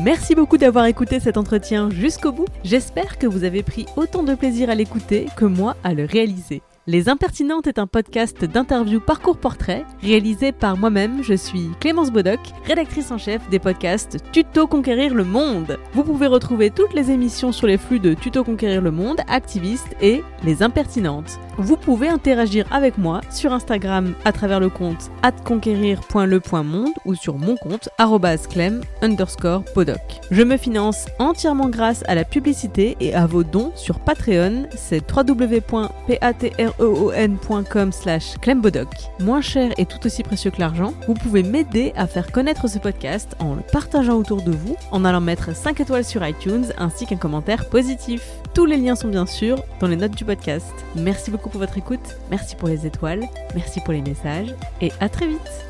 Speaker 1: Merci beaucoup d'avoir écouté cet entretien jusqu'au bout. J'espère que vous avez pris autant de plaisir à l'écouter que moi à le réaliser. Les Impertinentes est un podcast d'interview parcours portrait réalisé par moi-même. Je suis Clémence Bodoc, rédactrice en chef des podcasts Tuto Conquérir le Monde. Vous pouvez retrouver toutes les émissions sur les flux de Tuto Conquérir le Monde, Activiste et Les Impertinentes. Vous pouvez interagir avec moi sur Instagram à travers le compte atconquérir.le.monde ou sur mon compte clem underscore podoc. Je me finance entièrement grâce à la publicité et à vos dons sur Patreon, c'est www.patreon.com slash clembodoc. Moins cher et tout aussi précieux que l'argent, vous pouvez m'aider à faire connaître ce podcast en le partageant autour de vous, en allant mettre 5 étoiles sur iTunes ainsi qu'un commentaire positif. Tous les liens sont bien sûr dans les notes du podcast. Merci beaucoup pour votre écoute, merci pour les étoiles, merci pour les messages et à très vite